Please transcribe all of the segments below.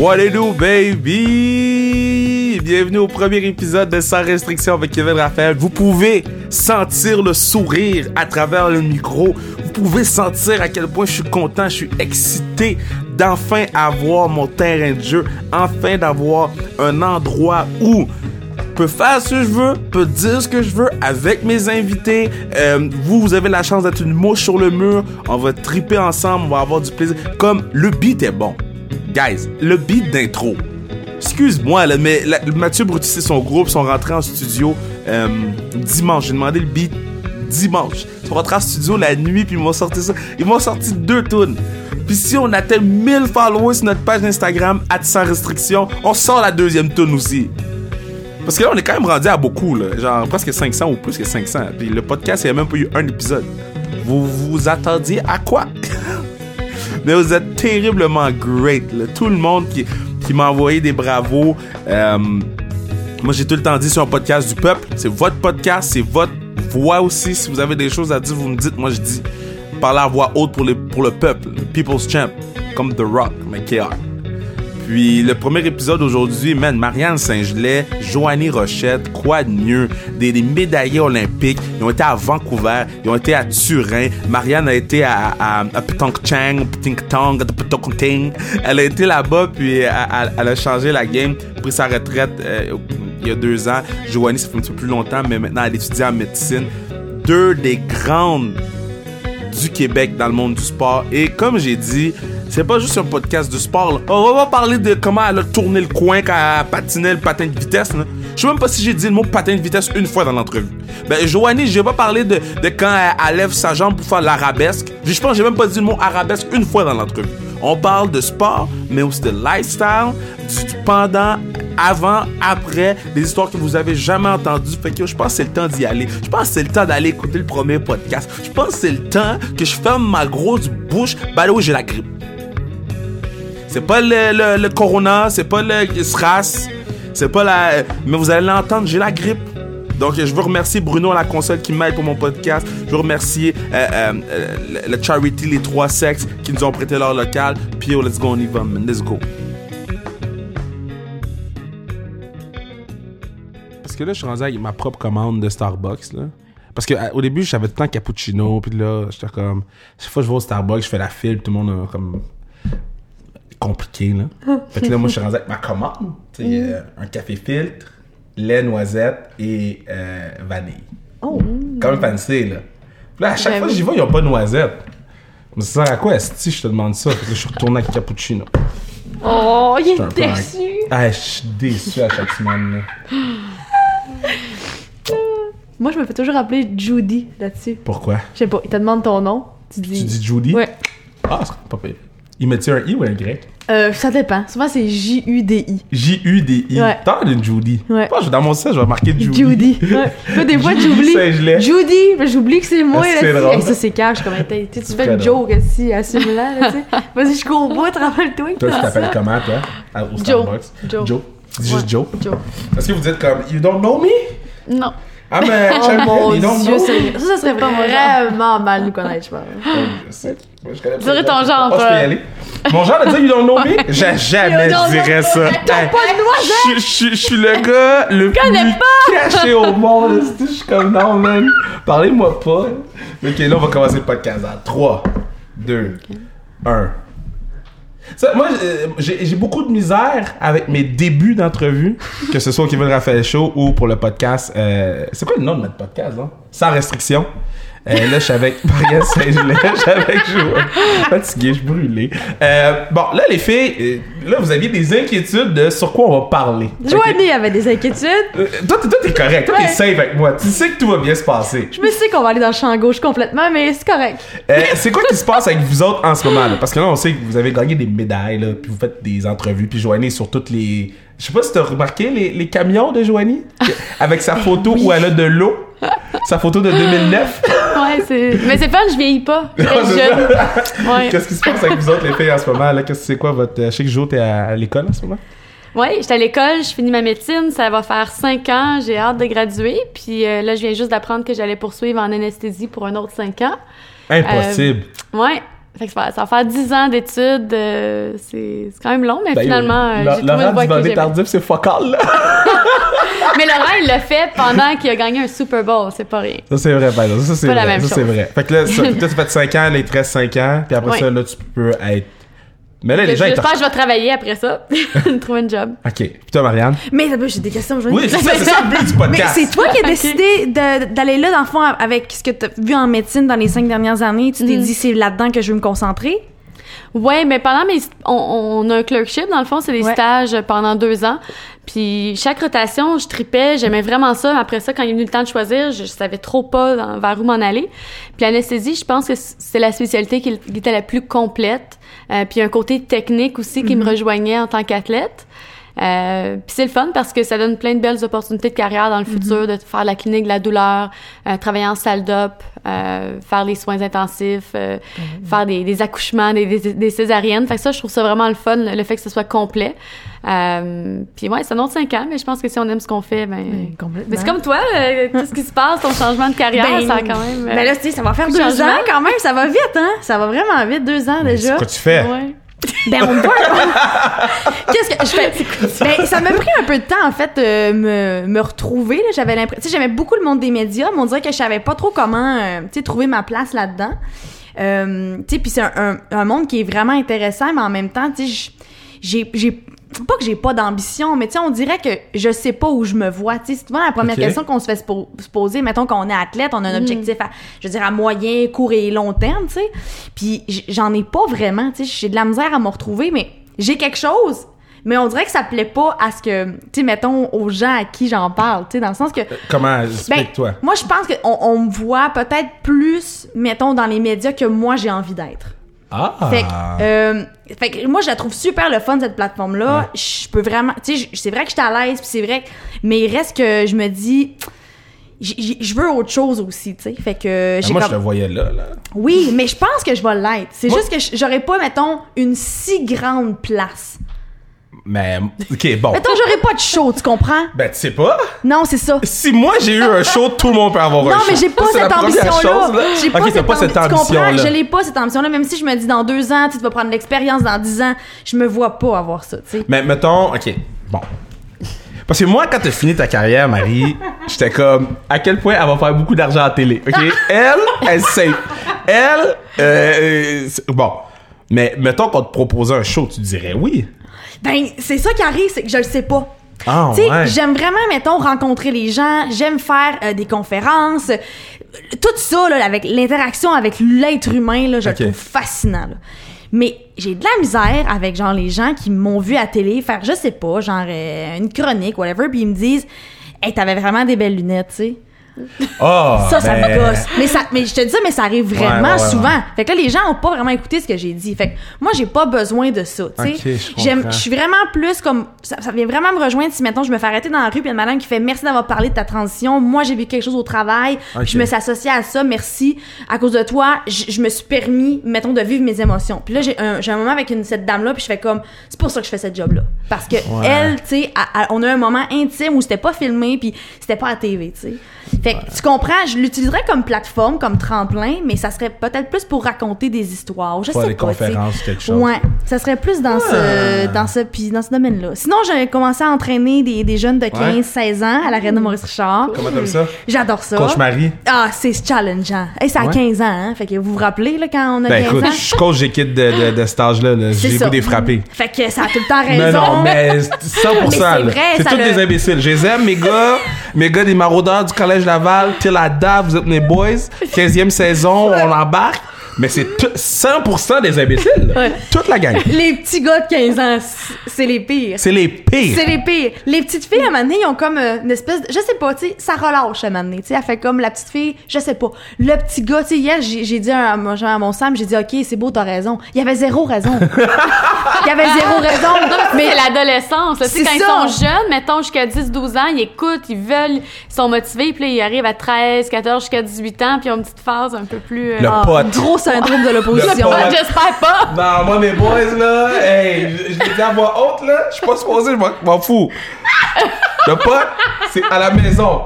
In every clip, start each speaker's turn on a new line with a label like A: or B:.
A: What it baby? Bienvenue au premier épisode de Sans restriction avec Kevin Raphaël. Vous pouvez sentir le sourire à travers le micro. Vous pouvez sentir à quel point je suis content, je suis excité d'enfin avoir mon terrain de jeu, enfin d'avoir un endroit où peux faire ce que je veux, peux dire ce que je veux avec mes invités. Euh, vous, vous avez la chance d'être une mouche sur le mur. On va triper ensemble, on va avoir du plaisir. Comme le beat est bon. Guys, le beat d'intro. Excuse-moi, mais Mathieu Brutus et son groupe sont rentrés en studio euh, dimanche. J'ai demandé le beat dimanche. Ils sont rentrés en studio la nuit, puis ils m'ont sorti ça. Ils m'ont sorti deux tunes. Puis si on atteint 1000 followers sur notre page Instagram, à sans restriction, on sort la deuxième tune aussi. Parce que là, on est quand même rendu à beaucoup, là. Genre presque 500 ou plus que 500. Puis le podcast, il n'y a même pas eu un épisode. Vous vous attendiez à quoi? Mais vous êtes terriblement great. Tout le monde qui, qui m'a envoyé des bravos. Euh, moi, j'ai tout le temps dit sur un podcast du peuple. C'est votre podcast, c'est votre voix aussi. Si vous avez des choses à dire, vous me dites. Moi, je dis parler à voix haute pour, les, pour le peuple. le People's Champ. Comme The Rock, mais KR. Puis le premier épisode aujourd'hui, man, Marianne Saint-Gelais, Joanie Rochette, quoi de mieux? Des, médaillés olympiques. Ils ont été à Vancouver, ils ont été à Turin. Marianne a été à, à, à Pyeongchang. Elle a été là-bas, puis elle a changé la game, pris sa retraite euh, il y a deux ans. Joanie, ça fait un petit peu plus longtemps, mais maintenant elle étudie en médecine. Deux des grandes du Québec dans le monde du sport. Et comme j'ai dit, c'est pas juste un podcast de sport. On va parler de comment elle a tourné le coin quand elle patinait le patin de vitesse. Je sais même pas si j'ai dit le mot patin de vitesse une fois dans l'entrevue. Ben, Joanie, j'ai pas parlé de, de quand elle, elle lève sa jambe pour faire l'arabesque. Je pense que j'ai même pas dit le mot arabesque une fois dans l'entrevue. On parle de sport, mais aussi de lifestyle, pendant, avant, après, des histoires que vous avez jamais entendues. Fait que je pense que c'est le temps d'y aller. Je pense que c'est le temps d'aller écouter le premier podcast. Je pense que c'est le temps que je ferme ma grosse bouche. Bah là, oui, j'ai la grippe. C'est pas le, le, le corona, c'est pas le SRAS, c'est pas la. Mais vous allez l'entendre, j'ai la grippe. Donc, je veux remercier Bruno à la console qui m'aide pour mon podcast. Je veux remercier euh, euh, euh, le, Charity Les Trois Sexes qui nous ont prêté leur local. Puis, let's go, on y va. Let's go. Que là, je suis rendu avec ma propre commande de Starbucks, là. Parce que à- au début, j'avais tout le temps cappuccino, puis là, j'étais comme... Chaque fois que je vais au Starbucks, je fais la file, puis tout le monde a comme... compliqué, là. fait que là, moi, je suis rendu avec ma commande. Sais, euh, un café filtre, lait, noisette et euh, vanille.
B: Oh.
A: Même fancy, là. Puis là, à chaque
B: Ben
A: fois que j'y vais, ils ont pas de noisette. Mais ça sert à quoi, si je te demande ça? Fait que je suis retourné avec cappuccino.
B: Oh, il est déçu.
A: Ah, je suis déçu à chaque semaine, là.
B: Moi, je me fais toujours appeler Judy là-dessus.
A: Pourquoi?
B: Je sais pas, il te demande ton nom. Tu dis.
A: Tu dis Judy?
B: Ouais.
A: Ah, c'est pas pire. Il met-tu un I ou un Y?
B: Euh, ça dépend. Souvent, c'est J-U-D-I.
A: J-U-D-I.
B: Ouais.
A: T'as d'une Judy.
B: Ouais.
A: Que dans mon site, je vais marquer Judy.
B: Judy. Ouais. Moi, des fois, j'oublie. Judy, j'oublie que c'est moi.
A: Ah, c'est drôle.
B: Hey, ça, c'est cash. Comme, tu fais une joke si assume-la. Vas-y, je cours au bout, rappelle-toi. que
A: Toi, tu t'appelles comment, toi? Au
B: Joe.
A: Starbucks?
B: Joe.
A: Joe. Dis juste
B: Ouais.
A: Joe.
B: Joe.
A: Est-ce que vous dites comme, you don't know me?
B: Non.
A: Ah, mais
B: Oh mon dieu,
A: know
B: ça, ça serait
C: pas
B: vraiment mal nous connaître, je pense.
A: Oh, je sais. Moi, je connais pas
B: Dirais ton genre,
A: Oh, je peux y aller. Mon genre de dire you don't know me? J'ai jamais dirais ça.
B: T'as pas de noisette.
A: Je suis le gars le plus caché au monde. Je suis comme non, man. Parlez-moi pas. Ok, là, on va commencer le podcast. Dans 3, 2, 1. Moi, euh, j'ai beaucoup de misère avec mes débuts d'entrevue, que ce soit au Kevin Raphaël Show ou pour le podcast. euh, c'est quoi le nom de notre podcast, hein? Sans restriction. Euh, là, je suis avec Marielle Saint-Gelais, je suis avec Joël. Fatigué, je suis brûlé. Euh, bon, là, les filles, euh, là, vous aviez des inquiétudes de sur quoi on va parler.
B: Joanie avait des inquiétudes.
A: Euh, toi, t'es- toi, t'es correct. Toi, t'es
B: Ouais.
A: safe avec moi. Tu sais que tout va bien se passer.
B: Je me sais qu'on va aller dans le champ gauche complètement, mais c'est correct.
A: C'est quoi qui se passe avec vous autres en ce moment? Là? Parce que là, on sait que vous avez gagné des médailles, là, puis vous faites des entrevues, puis Joanie sur toutes les... Je sais pas si t'as remarqué les, les camions de Joanie? Avec sa photo où elle a de l'eau. Sa photo de 2009.
C: C'est. Mais c'est fun, je vieillis pas. Je
A: Non.
C: Ouais.
A: Qu'est-ce qui se passe avec vous autres, les filles, en ce moment? Là? Qu'est-ce que c'est quoi votre... Je sais que Jo, t'es à, à l'école en ce moment?
C: Ouais, j'étais à l'école, je finis ma médecine, ça va faire cinq ans, j'ai hâte de graduer. Puis euh, là, je viens juste d'apprendre que j'allais poursuivre en anesthésie pour un autre cinq ans.
A: Impossible.
C: Ouais. Fait que ça va, ça va faire 10 ans d'études. euh, c'est c'est quand même long, mais
A: Ben,
C: finalement, euh, j'ai trouvé une voie que j'aimais.
A: tardif, c'est focal, là.
C: Mais Laurent, il l'a fait pendant qu'il a gagné un Super Bowl. C'est pas rien.
A: Ça, c'est vrai, exemple. Ça, c'est
C: Pas la
A: vrai.
C: même
A: ça, c'est vrai. Fait que là, ça, là, ça fait 5 ans, là, il te reste 5 ans, puis après ça, là, tu peux être. Mais là, les gens, ils te.
C: J'espère que je vais travailler après ça. trouver un job.
A: Ok. Puis toi, Marianne?
B: Mais d'abord, j'ai des questions.
A: Oui, c'est ça, c'est ça le but du
B: Mais
A: podcast.
B: c'est toi qui as décidé de- d'aller là, dans le fond, avec ce que tu as vu en médecine dans les cinq dernières années. Tu t'es
C: Mhm.
B: dit, c'est là-dedans que je veux me concentrer?
C: Ouais, mais pendant mes... On, on a un clerkship, dans le fond, c'est des
B: Ouais.
C: stages pendant deux ans. Puis chaque rotation, je tripais, j'aimais vraiment ça. Après ça, quand il est venu le temps de choisir, je, je savais trop pas dans- vers où m'en aller. Puis l'anesthésie, je pense que c'est la spécialité qui, qui était la plus complète. Euh, puis un côté technique aussi qui me rejoignait en tant qu'athlète. Euh, puis c'est le fun parce que ça donne plein de belles opportunités de carrière dans le futur, de faire la clinique de la douleur, euh, travailler en salle d'op, euh, faire les soins intensifs, euh, faire des, des accouchements, des, des, des césariennes. Fait que ça, je trouve ça vraiment le fun, le, fait que ce soit complet. Euh, puis ouais, un autre cinq ans, mais je pense que si on aime ce qu'on fait, ben...
B: complètement.
C: Mais c'est comme toi, euh, tout ce qui se passe, ton changement de carrière,
B: Ben,
C: ça a quand même... euh,
B: Ben là, tu sais, ça va faire deux ans quand même. Ça va vite, hein? Ça va vraiment vite, deux ans
A: Mais
B: déjà.
A: C'est quoi tu fais?
C: ouais.
B: Ben, on voit. Qu'est-ce que je fais? Ben, ça m'a pris un peu de temps, en fait, de me, me retrouver. là. J'avais l'impression. Tu sais, j'aimais beaucoup le monde des médias, mais on dirait que je savais pas trop comment, euh, tu sais, trouver ma place là-dedans. Euh, tu sais, puis c'est un, un, un monde qui est vraiment intéressant, mais en même temps, tu sais, j'ai, pas que j'ai pas d'ambition, mais tu sais, on dirait que je sais pas où je me vois. Tu sais, c'est souvent la première question qu'on se fait se po- se poser. Mettons qu'on est athlète, on a un objectif à, je veux dire, à moyen, court et long terme, tu sais. Puis j'en ai pas vraiment, tu sais. J'ai de la misère à me retrouver, mais j'ai quelque chose. Mais on dirait que ça plaît pas à ce que, tu sais, mettons, aux gens à qui j'en parle, tu sais, dans le sens que,
A: Comment?
B: ben,
A: Explique-toi?
B: moi, je pense qu'on on me voit peut-être plus, mettons, dans les médias que moi, j'ai envie d'être.
A: Ah!
B: Fait, que, euh, fait que moi, je la trouve super le fun, cette plateforme-là. Je peux vraiment... Tu sais, c'est vrai que je suis à l'aise, puis c'est vrai... que- Mais il reste que je me dis... Je veux autre chose aussi, tu sais. Fait que
A: Ben, moi,
B: comme-
A: je te voyais là, là.
B: Oui, mais je pense que je vais l'être. C'est juste que j'aurais pas, mettons, une si grande place.
A: Mais, ok, bon.
B: Mettons, j'aurais pas de show, tu comprends?
A: Ben, tu sais pas?
B: Non, c'est ça.
A: Si moi j'ai eu un show, tout le monde peut avoir un
B: Non,
A: show.
B: mais j'ai pas
A: la
B: cette ambition-là. J'ai pas, cette
A: pas cette
B: ambi- Tu comprends?
A: ambition-là.
B: Je l'ai pas, cette ambition-là. Même si je me dis dans deux ans, tu vas prendre l'expérience dans dix ans, je me vois pas avoir ça, tu sais.
A: Mais mettons, ok, bon. Parce que moi, quand t'as fini ta carrière, Marie, j'étais comme, à quel point elle va faire beaucoup d'argent à télé, ok? Elle, elle sait. Elle, euh, euh, bon. Mais mettons qu'on te proposait un show, tu dirais oui.
B: Ben, c'est ça qui arrive, c'est que je le sais pas.
A: Ah,
B: Tu sais,
A: ouais.
B: j'aime vraiment, mettons, rencontrer les gens, j'aime faire euh, des conférences. Tout ça, là, avec l'interaction avec l'être humain, là, je le trouve fascinant. là. Mais j'ai de la misère avec, genre, les gens qui m'ont vu à télé faire, je sais pas, genre, euh, une chronique, whatever, puis ils me disent, hey, t'avais vraiment des belles lunettes, tu sais.
A: Ah,
B: Ça, ça
A: ben,
B: me gosse. Mais, ça, mais je te dis ça, mais ça arrive vraiment
A: Ouais, ouais, ouais,
B: souvent. Fait que là, les gens ont pas vraiment écouté ce que j'ai dit. Fait que moi, j'ai pas besoin de ça. tu sais.
A: Ok, je
B: J'aime, je suis vraiment plus comme. Ça, ça vient vraiment me rejoindre si, mettons, je me fais arrêter dans la rue, puis il y a une madame qui fait merci d'avoir parlé de ta transition. Moi, j'ai vu quelque chose au travail, je me suis associée à ça. Merci. À cause de toi, je, je me suis permis, mettons, de vivre mes émotions. Puis là, j'ai un, moment avec une, cette dame-là, puis je fais comme. C'est pour ça que je fais ce job-là. Parce que elle, tu sais, on a un moment intime où c'était pas filmé, puis c'était pas à TV, tu sais. Fait que tu comprends, je l'utiliserais comme plateforme, comme tremplin, mais ça serait peut-être plus pour raconter des histoires. Je sais
A: des
B: pas.
A: conférences, quelque chose.
B: Ouais, ça serait plus dans ce dans ce puis dans ce domaine-là. Sinon, j'ai commencé à entraîner des, des jeunes de 15-16 ans à l'arène de Maurice Richard.
A: Comment t'aimes ça?
B: J'adore ça.
A: Coach Marie?
B: Ah, c'est challengeant. Et c'est à
A: Ouais.
B: 15 ans, hein. Fait que vous vous rappelez là quand on a
A: Ben
B: 15
A: écoute,
B: ans?
A: je suis coach d'équipe de, de, de cet âge-là. là. J'ai
B: ça.
A: goût des frapper.
B: Fait que ça a tout le temps
A: Mais
B: raison.
A: non, mais 100%.
B: Mais c'est ça
A: tous des imbéciles. Je les aime, mes gars. mes gars des maraudeurs du Collège Laval. Till I die, vous êtes mes boys. 15e saison, on embarque. Mais c'est tout- 100% des imbéciles.
B: Ouais.
A: Toute la gang.
B: Les petits gars de 15 ans, c'est les pires.
A: C'est les pires.
B: C'est les pires. Les petites filles, à un moment donné, ils ont comme euh, une espèce de... Je sais pas, tu sais, ça relâche à un moment donné. Tu sais, elle fait comme la petite fille, je sais pas. Le petit gars, tu sais, hier, j'ai dit à, mon- à mon Sam, j'ai dit, OK, c'est beau, t'as raison. Il y avait zéro raison. Il y avait zéro raison.
C: Mais
B: Mais
C: c'est l'adolescence. Tu sais,
B: C'est
C: quand
B: ça.
C: ils sont jeunes, mettons jusqu'à 10-12 ans, ils écoutent, ils veulent, ils sont motivés, puis là, ils arrivent à 13, 14, jusqu'à 18 ans, puis ils ont une petite phase un peu plus... euh,
A: Le
B: ah,
A: pote.
B: gros syndrome de l'opposition.
A: Pote.
C: Ouais, J'espère pas!
A: Non, moi, mes boys, là, hey, je l'ai dit à voix haute, là, je suis pas supposé, je m'en- fous. Le pot, c'est à la maison.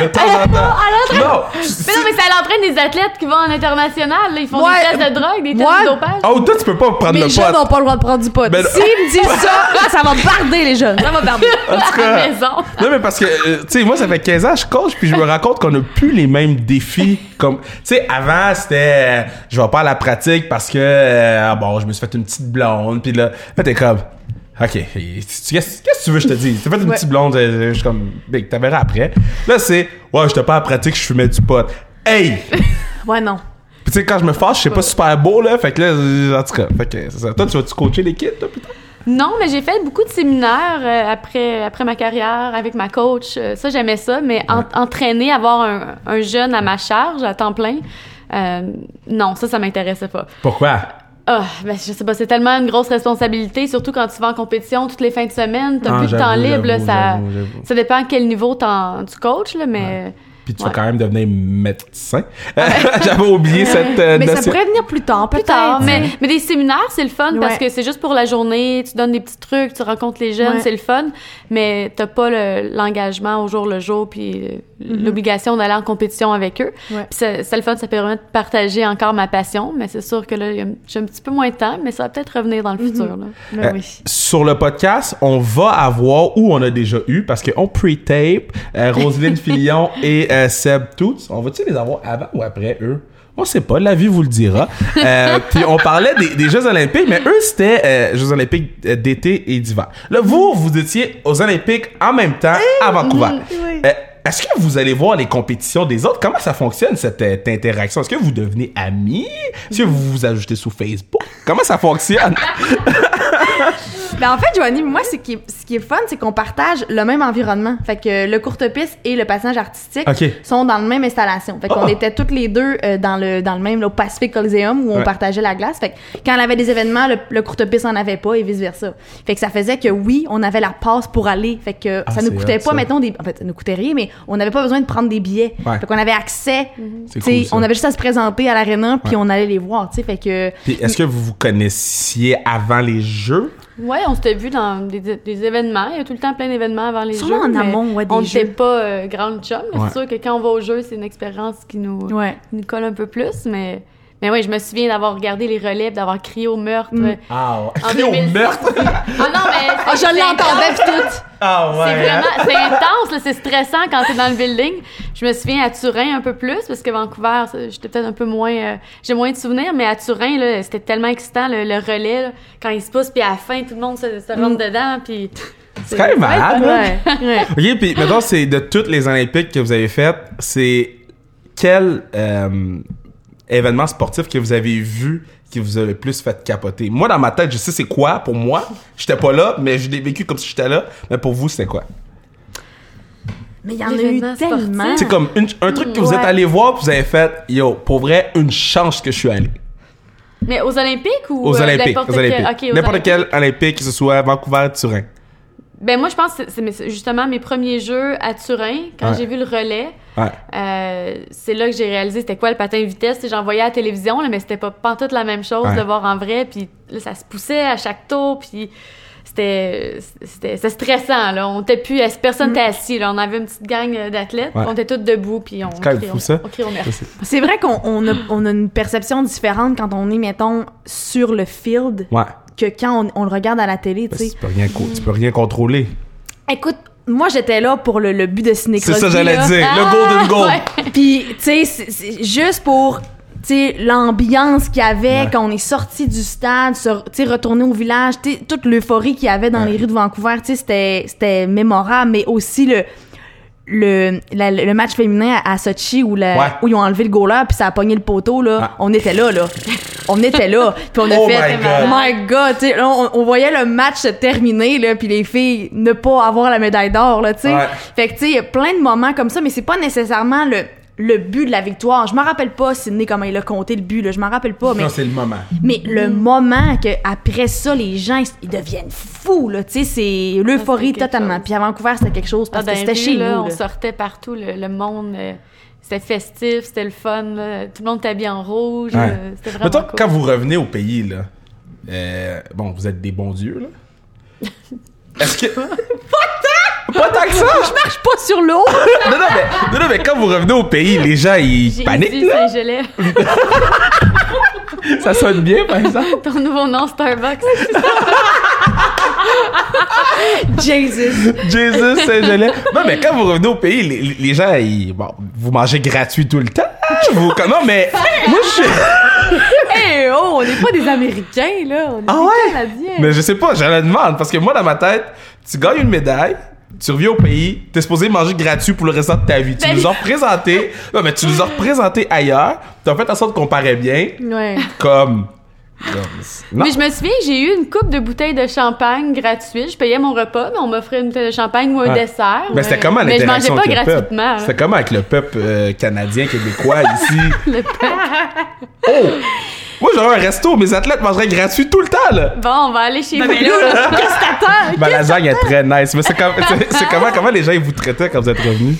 A: De temps en temps.
C: à
A: Non.
C: Mais non, mais ça l'entraîne des athlètes qui vont en international. là. Ils font
B: Ouais.
C: des tests de drogue, des tests
B: Ouais.
C: de dopage.
A: Oh, toi, tu peux pas prendre
B: Mais
A: le
B: les jeunes n'ont pas le droit de prendre du pot.
A: Ben.
B: S'ils me disent ça, ça va barder les jeunes. Ça va barder.
A: En tout
C: à la maison.
A: Non, mais parce que, euh, tu sais, moi, ça fait 15 ans que je coach, puis je me rends compte qu'on a plus les mêmes défis. Comme, tu sais, avant, c'était, euh, je vais pas à la pratique parce que, euh, bon, je me suis fait une petite blonde, puis là, là, t'es comme, OK, qu'est-ce que tu veux que je te dise? T'as fait une
B: Ouais.
A: petite blonde, euh, je suis comme, big, t'as verras après. Là, c'est, ouais, j'étais pas à la pratique, je fumais du pot. Hey!
B: Ouais, non.
A: Puis tu sais, quand je me fâche, c'est pas super beau, là, fait que là, en tout cas, fait que c'est ça. Toi, tu vas-tu coacher l'équipe, toi, putain?
C: Non, mais j'ai fait beaucoup de séminaires euh, après, après ma carrière avec ma coach. Euh, ça, j'aimais ça, mais en- entraîner, avoir un, un jeune à ma charge, à temps plein, euh, non, ça, ça m'intéressait pas.
A: Pourquoi?
C: Ah, ben, je sais pas, c'est tellement une grosse responsabilité, surtout quand tu vas en compétition toutes les fins de semaine, t'as
A: Ah,
C: plus de temps libre, là, ça, ça dépend à quel niveau t'en- tu coaches, là, mais...
A: Puis tu
C: Ouais.
A: vas quand même devenir médecin. J'avais oublié cette euh,
B: Mais ça pourrait venir plus tard,
C: Plus
B: peut-être.
C: tard, mais, mais des séminaires, c'est le fun parce que c'est juste pour la journée, tu donnes des petits trucs, tu rencontres les jeunes,
B: Ouais.
C: c'est le fun, mais t'as pas le- l'engagement au jour le jour puis euh, l'obligation d'aller en compétition avec eux.
B: Mm-hmm. Ouais.
C: Puis c'est le fun, ça permet de partager encore ma passion, mais c'est sûr que là, j'ai un petit peu moins de temps, mais ça va peut-être revenir dans le
B: Mm-hmm.
C: futur. Là.
B: Mais
A: Euh,
B: oui.
A: Sur le podcast, on va avoir, ou on a déjà eu, parce qu'on pre-tape, euh, Roselyne Fillon et euh, Seb Toots. On va-tu les avoir avant ou après eux? On sait pas, la vie vous le dira. Euh, puis on parlait des, des Jeux Olympiques, mais eux, c'était euh, Jeux Olympiques euh, d'été et d'hiver. Là, vous, vous étiez aux Olympiques en même temps à Vancouver.
B: oui.
A: Euh, Est-ce que vous allez voir les compétitions des autres? Comment ça fonctionne, cette euh, interaction? Est-ce que vous devenez amis? Est-ce que vous vous ajoutez sur Facebook? Comment ça fonctionne?
B: Ben, en fait, Joanie, moi, ce qui est, ce qui est fun, c'est qu'on partage le même environnement. Fait que le courte-piste et le passage artistique
A: OK.
B: sont dans la même installation. Fait qu'on
A: Ah.
B: était toutes les deux euh, dans le dans le même, là, au Pacific Coliseum, où on
A: Ouais.
B: partageait la glace. Fait que quand on avait des événements, le, le courte-piste en avait pas et vice-versa. Fait que ça faisait que oui, on avait la passe pour aller. Fait que
A: Ah,
B: ça nous coûtait
A: hot,
B: pas,
A: ça.
B: mettons, des... En fait, ça nous coûtait rien, mais on n'avait pas besoin de prendre des billets.
A: Ouais.
B: Fait qu'on avait accès.
A: C'est
B: t'sais,
A: cool,
B: on avait juste à se présenter à l'aréna, puis
A: Ouais.
B: on allait les voir, tu sais. Fait que...
A: Puis est-ce que vous vous connaissiez avant les Jeux?
C: Ouais, on s'était vu dans des, des événements. Il y a tout le temps plein d'événements avant les
B: Sûrement
C: jeux.
B: en amont, ouais, des
C: on n'était pas euh, grande chum. mais
A: Ouais.
C: C'est sûr que quand on va au jeu, c'est une expérience qui nous,
B: Ouais.
C: qui nous colle un peu plus. Mais, mais oui, je me souviens d'avoir regardé les relèves, d'avoir crié au meurtre.
B: Mm.
A: Ah ouais.
C: En
A: Crier au
C: 2006.
A: meurtre!
C: Ah non, mais. C'est-
B: je l'entendais, tout.
A: Ah
C: C'est vraiment. C'est intense, là, c'est stressant quand t'es dans le building. Je me souviens à Turin un peu plus, parce que Vancouver, j'étais peut-être un peu moins. euh, J'ai moins de souvenirs, mais à Turin, là, c'était tellement excitant, le, le relais, là, quand il se pousse, puis à la fin, tout le monde se, se rentre dedans, puis.
A: C'est quand même malade, là.
B: Ouais. ouais.
A: Ok, puis maintenant, c'est de toutes les Olympiques que vous avez faites, c'est quel euh, événement sportif que vous avez vu qui vous a le plus fait capoter? Moi, dans ma tête, je sais c'est quoi pour moi. J'étais pas là, mais je l'ai vécu comme si j'étais là. Mais pour vous, c'était quoi?
B: Mais il y en a eu tellement.
A: C'est comme une- un truc que vous êtes allé voir, puis vous avez fait, yo, pour vrai, une chance que je suis allé.
C: Mais aux Olympiques ou.
A: Aux
C: euh,
A: Olympiques.
C: n'importe
A: Aux
C: quel-
A: Olympiques.
C: ok, aux
A: N'importe
C: Olympiques.
A: quel Olympique, que ce soit Vancouver, Turin.
C: Ben moi, je pense que c'est- c'est mais c'est justement mes premiers jeux à Turin, quand
A: Ouais.
C: j'ai vu le relais.
A: Ouais.
C: Euh, c'est là que j'ai réalisé c'était quoi le patin vitesse. J'en voyais à la télévision, là, mais c'était pas pantoute la même chose
A: Ouais.
C: de voir en vrai. Puis là, ça se poussait à chaque tour. Puis c'était c'était c'était stressant. Là. On était plus... Personne n'était assis. Là? On avait une petite gang euh, d'athlètes.
A: Ouais.
C: On était tous debout. Puis on, criait- on criait au merci.
B: C'est vrai qu'on on a, on a une perception différente quand on est, mettons, sur le field
A: Ouais.
B: Que quand on, on le regarde à la télé, tu sais.
A: tu peux rien, co- tu peux rien contrôler.
B: Écoute, moi, j'étais là pour le, le but de Ciné
A: C'est ça, j'allais dire.
C: Ah,
A: le Golden Goal.
C: ouais.
B: Puis, tu sais, juste pour tu sais l'ambiance qu'il y avait
A: Ouais.
B: quand on est sorti du stade, tu sais retourner au village, tu sais toute l'euphorie qu'il y avait dans
A: Ouais.
B: les rues de Vancouver, tu sais c'était c'était mémorable mais aussi le le, la- le match féminin à, à Sochi où, la-
A: Ouais.
B: où ils ont enlevé le goaler puis ça a pogné le poteau là,
A: Ouais.
B: on était là là. On était là, puis on a
A: Oh
B: fait
A: my God.
B: my god, tu sais là, on, on voyait le match se terminer là puis les filles ne pas avoir la médaille d'or là, tu sais.
A: Ouais.
B: Fait que tu sais, il y a plein de moments comme ça, mais c'est pas nécessairement le le but de la victoire. Je me rappelle pas Sidney comment il a compté le but là, je m'en rappelle pas mais
A: Non, c'est le moment.
B: mais le moment que après ça les gens ils deviennent fous là, tu sais c'est l'euphorie
C: quelque
B: totalement.
C: chose.
B: Puis à Vancouver c'était quelque chose parce
C: Ah,
B: que
C: dans
B: c'était chez
C: là,
B: nous.
C: On sortait partout, le, le monde. euh, c'était festif, c'était le fun. là. Tout le monde était habillé en rouge.
A: Ouais.
C: euh, C'était vraiment
A: Mettons,
C: cool.
A: quand vous revenez au pays, là, euh, bon, vous êtes des bons dieux, là. Est-ce que. Pas tant que ça!
B: Je marche pas sur l'eau!
A: non, non, mais, non, mais quand vous revenez au pays, les gens, ils paniquent, là.
C: Saint-Gelais.
A: Ça sonne bien, par exemple.
C: Ton nouveau nom, Starbucks.
B: Jesus!
A: Jesus Saint-Gelais. Non, mais quand vous revenez au pays, les, gens, ils, bon, vous mangez gratuit tout le temps. Vous, non, mais moi, je suis...
B: Hey, oh, on n'est pas des Américains, là. On est
A: Ah
B: des
A: ouais?
B: Canadiens.
A: Mais je sais pas, je le demande. Parce que moi, dans ma tête, tu gagnes une médaille, tu reviens au pays, t'es supposé manger gratuit pour le restant de ta vie. Tu
C: Ben-
A: nous as représenté. Non, mais tu nous as représenté ailleurs. T'as fait en sorte qu'on paraît bien.
B: Ouais.
A: Comme. Non.
C: Mais je me souviens, j'ai eu une coupe de bouteilles de champagne gratuite. Je payais mon repas, mais on m'offrait une bouteille de champagne ou un
A: Ouais.
C: dessert.
A: Mais c'était comment
C: Mais je
A: l'interaction
C: mangeais pas gratuitement.
A: C'était comment avec le peuple euh, canadien, québécois ici?
C: Le peuple.
A: Oh! Moi, j'aurais un resto, mes athlètes mangeraient gratuit tout le temps, là!
C: Bon, on va aller chez vous.
B: mais là, qu'est-ce que t'attends?
A: Ben, la lasagne est très nice. Mais c'est comme- c'est comment, comment les gens ils vous traitaient quand vous êtes revenus?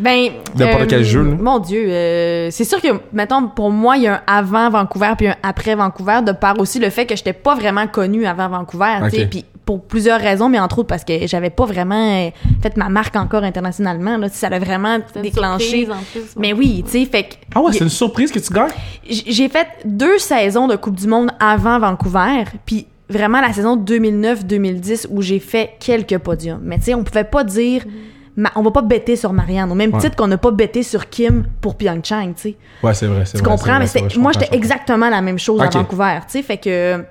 B: Ben.
A: N'importe quel jeu, là.
B: Mon Dieu, euh, c'est sûr que, mettons, pour moi, il y a un avant Vancouver puis un après Vancouver, de par aussi le fait que j'étais pas vraiment connue avant Vancouver, tu sais.
A: Ok.
B: Puis pour plusieurs raisons, mais entre autres parce que j'avais pas vraiment euh, fait ma marque encore internationalement, là. Ça a vraiment déclenché.
C: surprise, en plus, ouais.
B: Mais oui, tu sais, fait que.
A: Ah ouais, c'est une surprise que tu gagnes?
B: J'ai fait deux saisons de Coupe du Monde avant Vancouver, puis vraiment la saison 2009-2010 où j'ai fait quelques podiums. Mais tu sais, on pouvait pas dire, ma- on va pas bêter sur Marianne, au même
A: Ouais.
B: titre qu'on n'a pas bêté sur Kim pour Pyeongchang, tu sais.
A: Ouais, c'est vrai, c'est
B: Tu comprends? Mais moi, j'étais exactement la même chose à Vancouver, tu sais, fait que...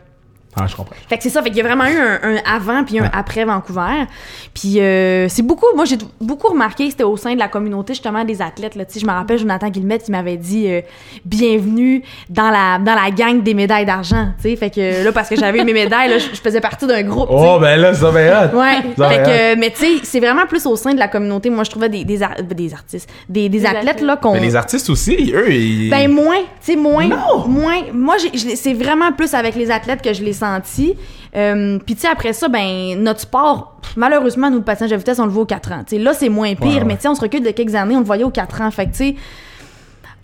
A: Ah, je comprends.
B: Fait que c'est ça, fait qu'il y a vraiment eu un, un avant puis un
A: Ouais.
B: après Vancouver. Puis euh, c'est beaucoup, moi j'ai beaucoup remarqué, c'était au sein de la communauté justement des athlètes. Là. Tu sais, je me rappelle Jonathan Guillemette, il m'avait dit euh, bienvenue dans la dans la gang des médailles d'argent. Tu sais, fait que là parce que j'avais mes médailles, là, je, je faisais partie d'un groupe.
A: Oh, ben là, ça va être.
B: Ouais,
A: Ça
B: fait que, mais tu sais, c'est vraiment plus au sein de la communauté. Moi, je trouvais des, des, ar- des artistes, des, des
C: Des
B: athlètes,
C: athlètes.
B: là, qu'on.
A: Mais les artistes aussi, eux, ils.
B: Ben moins, tu sais moins,
A: Non!
B: moins. Moi c'est vraiment plus avec les athlètes que je l'ai senti. Euh, Puis tu sais après ça ben notre sport pff, malheureusement nous le patinage de vitesse on le voit aux 4 ans. Là c'est moins pire
A: Ouais, ouais.
B: mais tu sais on se recule de quelques années on le voyait aux 4 ans fait que tu sais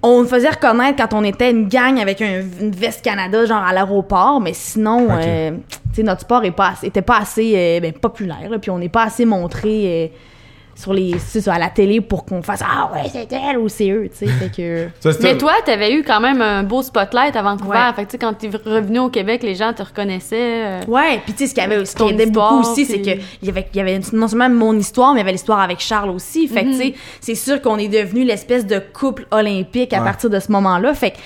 B: on me faisait reconnaître quand on était une gang avec un- une veste Canada genre à l'aéroport mais sinon euh, tu sais notre sport est pas assez- était pas assez euh, ben, populaire puis on n'est pas assez montré sur les ça, à la télé pour qu'on fasse ah ouais c'est elle ou c'est eux tu sais fait que
A: Ça,
C: Mais toi, t'avais eu quand même un beau spotlight à Vancouver.
B: Ouais.
C: Fait que, tu sais, quand t'es revenu au Québec, les gens te reconnaissaient. euh,
B: Ouais, puis tu sais ce qu'il y avait ce qui
C: Ton
B: aidait beaucoup aussi c'est que il y avait il y avait non seulement mon histoire mais il y avait l'histoire avec Charles aussi. Fait que tu sais c'est sûr qu'on est devenu l'espèce de couple olympique à
A: Ouais.
B: partir de ce moment-là. Fait que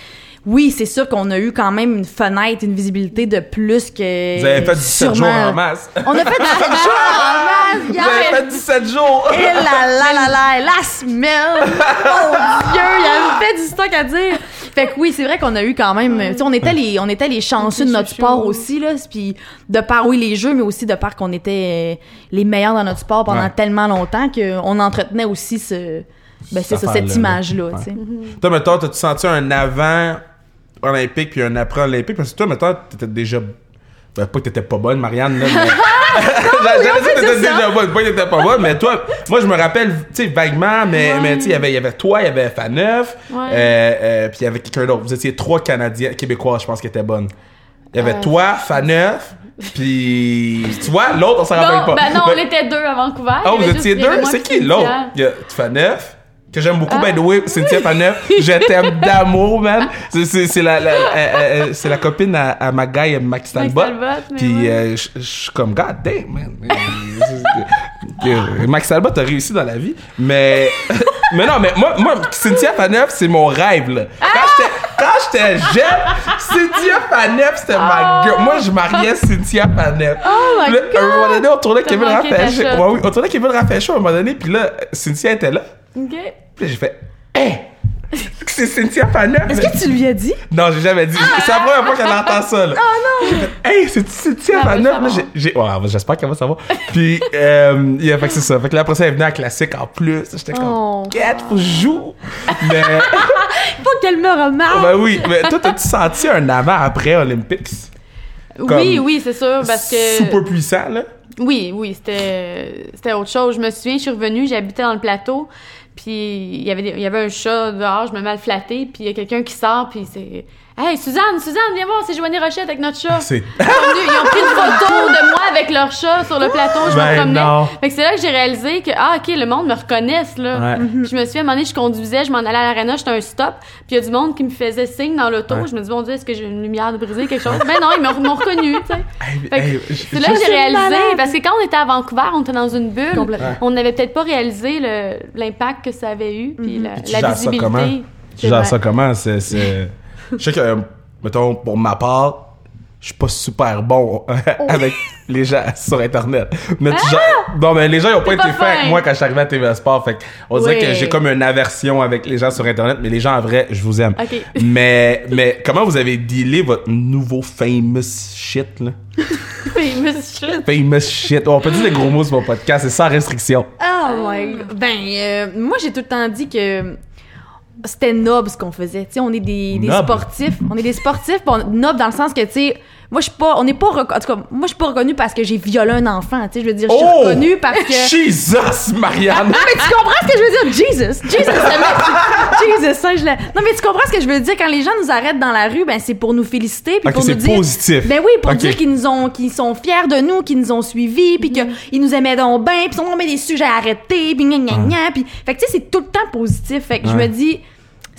B: oui, c'est sûr qu'on a eu quand même une fenêtre, une visibilité de plus que
A: Vous avez fait 17 jours
B: sûrement-
A: en masse.
B: On a fait 17 jours en masse,
A: Vous avez fait 17 jours!
B: Et là là là là, la smell! Mon Dieu, il y avait du stock à dire! Fait que oui, c'est vrai qu'on a eu quand même. Tu sais, on était les, on était les chanceux de notre sport aussi, là. Puis de par, oui, les jeux, mais aussi de par qu'on était euh, les meilleurs dans notre sport pendant
A: Ouais.
B: tellement longtemps qu'on entretenait aussi ce. Ben, c'est
A: Cette
B: ça, cette image-là,
A: là.
B: tu sais.
A: Toi, mettons, t'as-tu senti un avant olympique puis un après olympique? Parce que toi, mettons, t'étais déjà. Ben, pas que t'étais pas bonne, Marianne, là, mais. J'allais dire que t'étais déjà bonne, pas que t'étais pas bonne, mais toi, moi, je me rappelle, tu sais, vaguement, mais, mais tu sais, il y avait- il y avait toi, il y avait Faneuf,
C: Ouais.
A: euh, euh, puis il y avait quelqu'un d'autre. Vous étiez trois Canadiens, Québécois, je pense, qui étaient bonnes. Il y avait
C: Euh.
A: toi, Faneuf, puis tu vois, l'autre, on s'en rappelle pas.
C: ben non, on était deux à Vancouver. y
A: vous étiez deux? C'est qui l'autre? Il y a Faneuf, que j'aime beaucoup, by the
C: Ah.
A: way, Cynthia Faneuf. Je t'aime d'amour, man. C'est- la, la, euh, euh, c'est la copine à, à ma guy, Max Talbot. Puis euh, je suis comme, God damn, man. Max Talbot a réussi dans la vie. Mais, mais non, mais moi, moi Cynthia Faneuf, c'est mon rêve, là. Quand
C: Ah!
A: j'étais- jeune, Cynthia Faneuf, c'était ma gueule. Moi, je mariais Cynthia Faneuf.
C: Oh my
A: Là, À un moment donné, on tournait Kevin Raphaël. Ouais, oui, on tournait Kevin Raphaël à un moment donné, puis là, Cynthia était là.
C: OK.
A: Puis j'ai fait, hé! C'est Cynthia Faneuf!
B: Est-ce que tu lui as dit?
A: Non, j'ai jamais dit. C'est la première fois qu'elle entend ça, là. Oh non! J'ai fait, hey, c'est Cynthia j'ai, j'ai- ouais, j'espère qu'elle va savoir. Puis, euh, yeah, fait que c'est ça. Fait que là, après ça, elle venait à classique en plus. J'étais comme,
B: Oh.
A: Get, faut que je joue! Mais,
B: Faut qu'elle me remarque!
A: ben oui. Mais toi, t'as-tu senti un avant-après Olympics?
C: Oui, oui, c'est sûr, parce que...
A: Super puissant, là.
C: Oui, oui, c'était c'était autre chose. Je me souviens, je suis revenue, j'habitais dans le plateau, puis il y avait il y avait un chat dehors, je me le flatter, puis il y a quelqu'un qui sort, puis c'est Hey, Suzanne, Suzanne, viens voir, c'est Joanie Rochette avec notre chat.
A: C'est.
C: Ils ils ont pris une photo de moi avec leur chat sur le plateau, je
A: Ben
C: me promenais.
A: non.
C: Fait que c'est là que j'ai réalisé que, ah, ok, le monde me reconnaisse, là.
A: Ouais.
C: Je me suis fait, à un moment donné, je conduisais, je m'en allais à l'arena, j'étais un stop, puis il y a du monde qui me faisait signe dans l'auto.
A: Ouais.
C: Je me dis, bon Dieu, est-ce que j'ai une lumière de briser, quelque chose? Ben non, ils m'ont m'ont reconnu, tu sais.
A: Hey, hey,
C: C'est là que j'ai réalisé,
B: malade.
C: parce que quand on était à Vancouver, on était dans une bulle, on n'avait peut-être pas réalisé le- l'impact que ça avait eu, puis la,
A: Puis tu
C: la
A: gères ça comment?
C: visibilité.
A: Tu gères ça comment? C'est, c'est... Je sais que, euh, mettons, pour ma part, je suis pas super bon avec les gens sur Internet. Mais gères- Non, mais les gens, ils ont pas été faits avec moi quand je suis arrivé à TVA Sport. Fait que on dirait que j'ai comme une aversion avec les gens sur Internet, mais les gens en vrai, je vous aime. Mais, mais comment vous avez dealé votre nouveau famous shit, là?
C: Famous shit.
A: Famous shit. Oh, on peut dire des gros mots sur mon podcast, c'est sans restriction.
B: Oh my god. Ben, euh, moi, j'ai tout le temps dit que c'était noble ce qu'on faisait. Tu sais, on est des, des sportifs. On est des sportifs, on- noble dans le sens que, tu sais, moi, je suis pas, on n'est pas, en tout cas, moi, je suis pas reconnue parce que j'ai violé un enfant. Tu sais, je veux dire, je suis
A: Oh!
B: reconnue parce que.
A: Jesus, Marianne!
B: Mais tu comprends ce que je veux dire? Jesus! Jesus! le mec- Jesus! ça, je l'ai- non, mais tu comprends ce que je veux dire? Quand les gens nous arrêtent dans la rue, ben, c'est pour nous féliciter. Puis pour
A: c'est
B: nous dire.
A: positif.
B: Ben oui, pour dire qu'ils nous ont, qu'ils sont fiers de nous, qu'ils nous ont suivis, puis qu'ils nous aimaient donc bien, puis on met des sujets à arrêter, puis gna gna gna. Puis, fait que tu sais, c'est tout le temps positif. Fait que je me dis.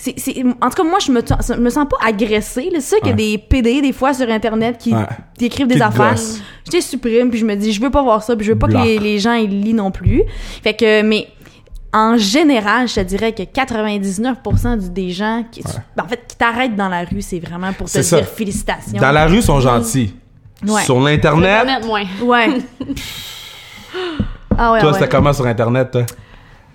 B: C'est, c'est- en tout cas, moi, je me, je me sens pas agressée. C'est ça qu'il y a des PD, des fois, sur Internet, qui,
A: Ouais.
B: qui écrivent des affaires. Je les supprime, puis je me dis, je veux pas voir ça, puis je veux pas que les, les gens, ils lisent non plus. Fait que, mais en général, je te dirais que 99% du- des gens qui, en fait, qui t'arrêtent dans la rue, c'est vraiment pour te
A: C'est ça.
B: dire félicitations.
A: Dans la rue, ils sont gentils.
B: Ouais.
A: Sur l'Internet,
C: Internet, moins.
B: Ouais. ah ouais,
A: toi,
B: ouais.
A: c'était comment sur Internet, toi?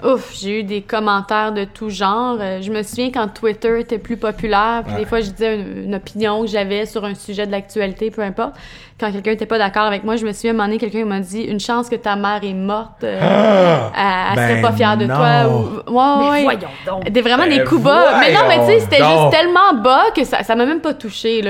C: Ouf, j'ai eu des commentaires de tout genre. Euh, je me souviens quand Twitter était plus populaire, puis
A: Ouais.
C: des fois je disais une, une opinion que j'avais sur un sujet de l'actualité, peu importe. Quand quelqu'un n'était pas d'accord avec moi, je me souviens à un moment donné, quelqu'un m'a dit une chance que ta mère est morte, euh, elle, elle serait
A: Ben
C: pas fière de
A: non.
C: toi. Ou, ouais,
B: Mais
C: ouais.
B: voyons donc.
C: Des vraiment
A: Ben
C: des coups bas. Mais non, mais tu sais, c'était juste tellement bas que ça, ça m'a même pas touché.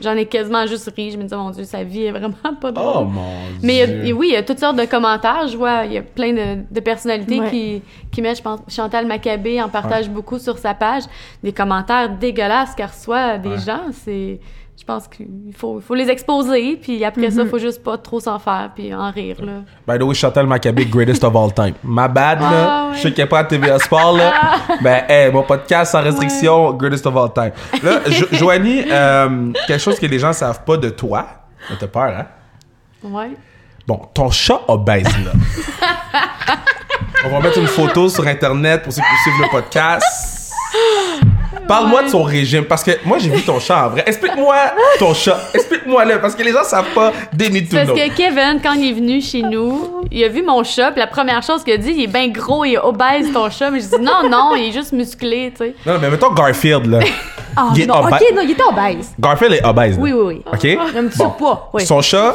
C: J'en ai quasiment juste ri. Je me disais, mon Dieu, sa vie est vraiment pas drôle.
A: Oh mon
C: Mais a-
A: Dieu.
C: oui, il y a toutes sortes de commentaires. Je vois, il y a plein de, de personnalités
B: Ouais.
C: qui, qui mettent, je pense, Chantal Maccabé en partage beaucoup sur sa page, des commentaires dégueulasses qu'elle reçoit des
A: Ouais.
C: gens. C'est, je pense qu'il faut, les exposer, puis après ça,
B: Mhm.
C: il faut juste pas trop s'en faire, puis en rire, là.
A: By the way, Chantal Maccabé, greatest of all time. My bad, là.
C: Ah, ouais.
A: Je sais qu'elle pas à TVA Sport, là. Ben, hey, mon podcast sans restriction, greatest of all time. Là, Jo- Joanie, euh, quelque chose que les gens savent pas de toi. T'as peur, hein?
C: Ouais.
A: Bon, ton chat obèse, là. On va mettre une photo sur Internet pour ceux qui suivent le podcast. Parle-moi de son régime, parce que moi, j'ai vu ton chat en vrai. Explique-moi ton chat. Explique-moi-le, parce que les gens savent pas des
C: Parce
A: know.
C: que Kevin, quand il est venu chez nous, il a vu mon chat, puis la première chose qu'il a dit, il est bien gros et obèse ton chat. Mais je dis non, non, il est juste musclé, tu sais.
A: Non, mais mettons Garfield, là.
B: Ah,
A: Il est
B: non,
A: obèse.
B: ok, non, il était obèse.
A: Garfield est obèse, là.
B: Oui, oui, oui.
A: OK?
B: Un petit
A: Bon.
B: oui.
A: Son chat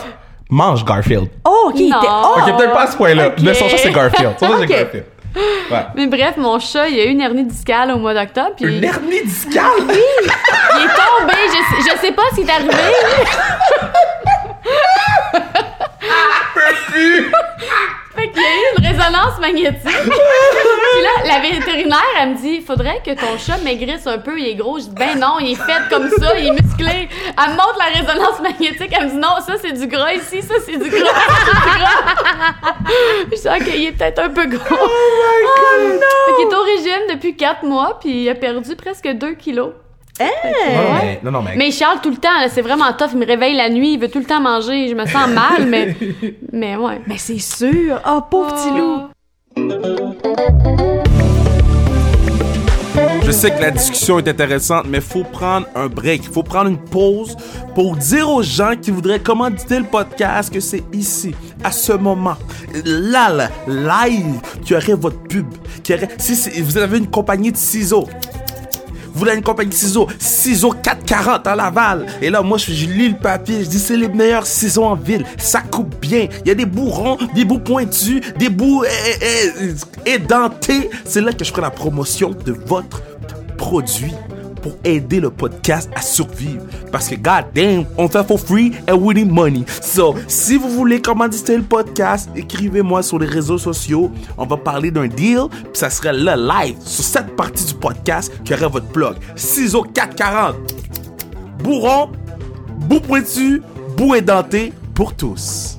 A: mange Garfield.
B: Oh, ok, il était. Oh,
A: OK, peut-être pas à ce point-là.
C: Ok.
A: Mais son chat, c'est Garfield. Son chat, c'est. Garfield. Ouais.
C: Mais bref, mon chat, il a eu une hernie discale au mois d'octobre, puis
A: Une hernie discale?
C: il est tombé. Je sais, je sais pas ce qui est arrivé. Fait qu'il y a eu une résonance magnétique. Puis là, la vétérinaire, elle me dit, faudrait que ton chat maigrisse un peu, il est gros. Je dis, ben non, il est fait comme ça, il est musclé. Elle me montre la résonance magnétique, elle me dit, non, ça c'est du gras ici, ça c'est du gras, ça du gras. Je dis, ok, il est peut-être un peu gros. Oh my god! Fait qu'il est au régime depuis quatre mois, puis il a perdu presque 2 kilos.
A: Non, non, mais, non, non, mais,
C: Mais il chiale tout le temps, c'est vraiment tough. Il me réveille la nuit, il veut tout le temps manger. Je me sens mal, mais, mais ouais.
B: Mais c'est sûr. Oh, pauvre petit loup.
A: Je sais que la discussion est intéressante, mais faut prendre un break. Faut prendre une pause pour dire aux gens qui voudraient commanditer le podcast que c'est ici, à ce moment, là, là, live, qu'il y aurait votre pub. Qu'il y aurait, si vous avez une compagnie de ciseaux, vous voulez une compagnie de ciseaux, ciseaux 440 à Laval. Et là, moi, je, lis le papier, je dis c'est les meilleurs ciseaux en ville. Ça coupe bien. Il y a des bouts ronds, des bouts pointus, des bouts eh, eh, eh, édentés. C'est là que je ferai la promotion de votre produit pour aider le podcast à survivre. Parce que, god damn, on fait for free and we need money. So, si vous voulez commanditer le podcast, écrivez-moi sur les réseaux sociaux. On va parler d'un deal, puis ça serait là live sur cette partie du podcast qui aurait votre blog. Ciseaux 440. Bourron, bout pointu, bout édenté pour tous.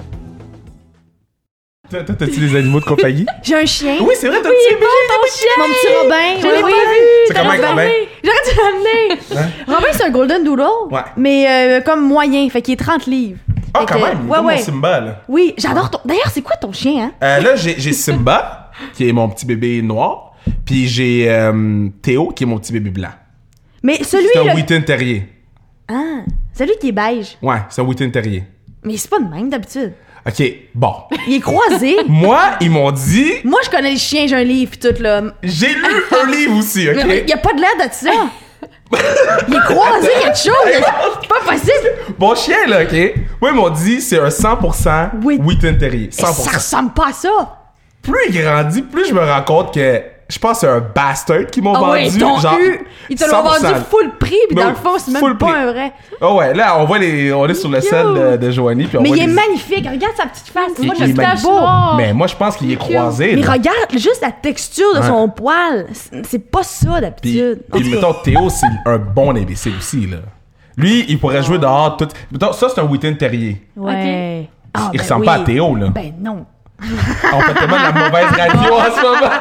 A: Toi, t'as-tu des animaux de compagnie?
B: J'ai un chien.
A: Oui, c'est vrai, t'as
C: Oui,
A: petit
C: bon, ton chien!
B: Mon petit Robin.
C: Je l'ai pas vu!
A: C'est comment, Robin?
B: J'aurais dû l'amener. Robin, c'est un Golden Doodle.
A: Ouais.
B: Mais euh, comme moyen, fait qu'il est 30 livres.
A: Ah,
B: Fait
A: quand
B: que-
A: même,
B: Ouais,
A: comme
B: ouais.
A: mon Simba, là.
B: Oui, j'adore ton. D'ailleurs, c'est quoi ton chien, hein?
A: Euh, là, j'ai j'ai Simba, qui est mon petit bébé noir. Puis j'ai euh, Théo, qui est mon petit bébé blanc.
B: Mais celui
A: C'est un. Wheaton Terrier.
B: Ah, celui qui est beige.
A: Ouais, c'est un Wheaton Terrier.
B: Mais c'est pas de même d'habitude.
A: OK, bon.
B: Il est croisé.
A: Moi, ils m'ont dit...
B: Moi, je connais les chiens, j'ai un livre pis tout là.
A: J'ai lu un livre aussi, OK?
B: Il y a pas de l'air de ça. Il est croisé quelque chose. C'est pas possible.
A: Mon chien, là, OK? Moi, ils m'ont dit c'est un 100%
B: Oui.
A: Wheaton Terrier.
B: Ça
A: 100%.
B: ressemble pas à ça.
A: Plus il grandit, plus je me rends compte que je pense que c'est un bastard qu'ils m'ont
B: Ah
A: vendu.
B: ouais, ils t'ont
A: genre
B: eu. Ils te l'ont
A: 100%.
B: vendu full prix pis dans le fond, c'est même pas
A: prix.
B: un vrai.
A: Oh ouais, là, on voit les... On est sur le sel de, de Joanie, puis on
B: Mais
A: voit
B: il est magnifique. Regarde sa petite face.
A: Il-
B: Moi, je le pas.
A: Mais moi, je pense qu'il est croisé.
B: Mais
A: là.
B: regarde juste la texture de son poil. C'est- pas ça
A: Puis,
B: d'habitude.
A: Puis
B: cas.
A: mettons, Théo, c'est un bon imbécile aussi, là. Lui, il pourrait jouer dehors tout... Mettons, ça, c'est un Wheaton Terrier.
B: Ouais. Ah,
A: il
B: ben
A: ressemble
B: oui.
A: pas à Théo, là.
B: Ben non.
A: On fait tellement de la mauvaise radio en ce moment.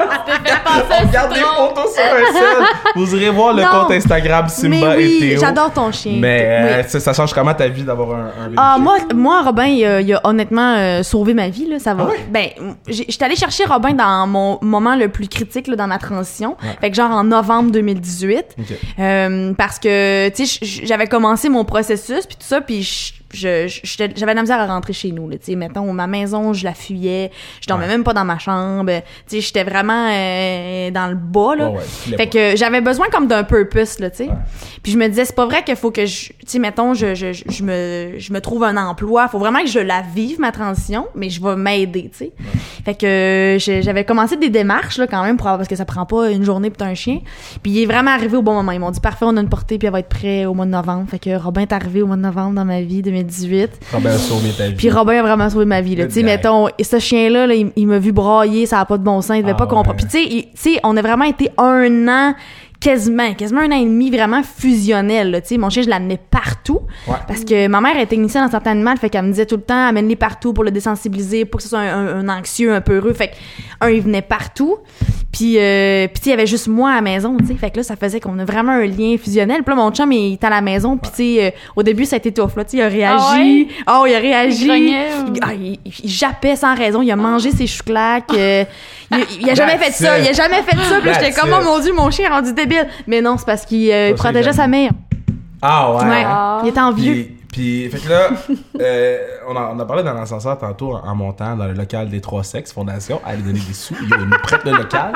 A: On regarde des photos sur un sel. Vous irez voir le
B: Non.
A: compte Instagram Simba
B: mais
A: et Théo.
B: j'adore ton chien.
A: Mais euh,
B: Oui.
A: ça, ça change comment ta vie d'avoir un, un
B: Ah, moi, moi, Robin, il a, il a honnêtement euh, sauvé ma vie, là, ça va.
A: Ah ouais?
B: Ben, j'ai- j'étais allée chercher Robin dans mon moment le plus critique, là, dans ma transition.
A: Ouais.
B: Fait que genre en novembre 2018.
A: Ok.
B: Euh, parce que, tu sais, j- j'avais commencé mon processus, puis tout ça, puis je- j'avais de la misère à rentrer chez nous, là, tu sais. Mettons, ma maison, je la fuyais. Je dormais
A: Ouais.
B: même pas dans ma chambre. Tu sais, j'étais vraiment euh, dans le bas, là.
A: Ouais,
B: fait que j'avais besoin comme d'un purpose, là, tu sais.
A: Ouais.
B: Puis je me disais, c'est pas vrai qu'il faut que je, tu sais, mettons, je, je, je, me, je me trouve un emploi. Faut vraiment que je la vive, ma transition, mais je vais m'aider, tu sais. Fait que j'avais commencé des démarches, là, quand même, pour, parce que ça prend pas une journée pour un chien. Puis il est vraiment arrivé au bon moment. Ils m'ont dit, parfait, on a une portée, puis elle va être prêt au mois de novembre. Fait que Robin est arrivé au mois de novembre dans ma vie, 2018.
A: Robin a sauvé ta vie.
B: Puis Robin a vraiment sauvé ma vie. Tu sais, mettons, et ce chien-là, là, il, il m'a vu brailler, ça a pas de bon sens, il devait
A: Ah
B: pas comprendre. Puis tu sais, on a vraiment été un an quasiment, quasiment un an et demi vraiment fusionnel. Là, tu sais, mon chien, je l'amenais partout.
A: Ouais.
B: Parce que ma mère est technicienne en santé animale, fait qu'elle me disait tout le temps, amène-les partout pour le désensibiliser, pour que ce soit un, un- un anxieux, un peu heureux. Fait que, un, il venait partout. Puis, euh, puis tu sais, il y avait juste moi à la maison, tu sais. Fait que là, ça faisait qu'on a vraiment un lien fusionnel. Puis là, mon chum, il était à la maison. Puis, tu sais, euh, au début, ça a été tough, là. Tu sais, il a réagi.
C: Ah
B: Oh, il a réagi.
C: Il grognait, ou-
B: Il, ah, il- il jappait sans raison. Il a mangé ses chouclaques. euh, il, il a jamais fait ça. Il a jamais fait ça. Puis là, j'étais comme, oh mon Dieu, mon chien est rendu débile. Mais non, c'est parce qu'il euh, protégeait sa mère.
A: Ah ouais.
B: Ouais.
C: Ah.
B: Il était envieux.
A: Puis, puis, fait que là, euh, on, a, on a parlé dans l'ascenseur tantôt en, en montant dans le local des Trois Sexes Fondation. Allez donner des sous. Ils nous prêtent le local.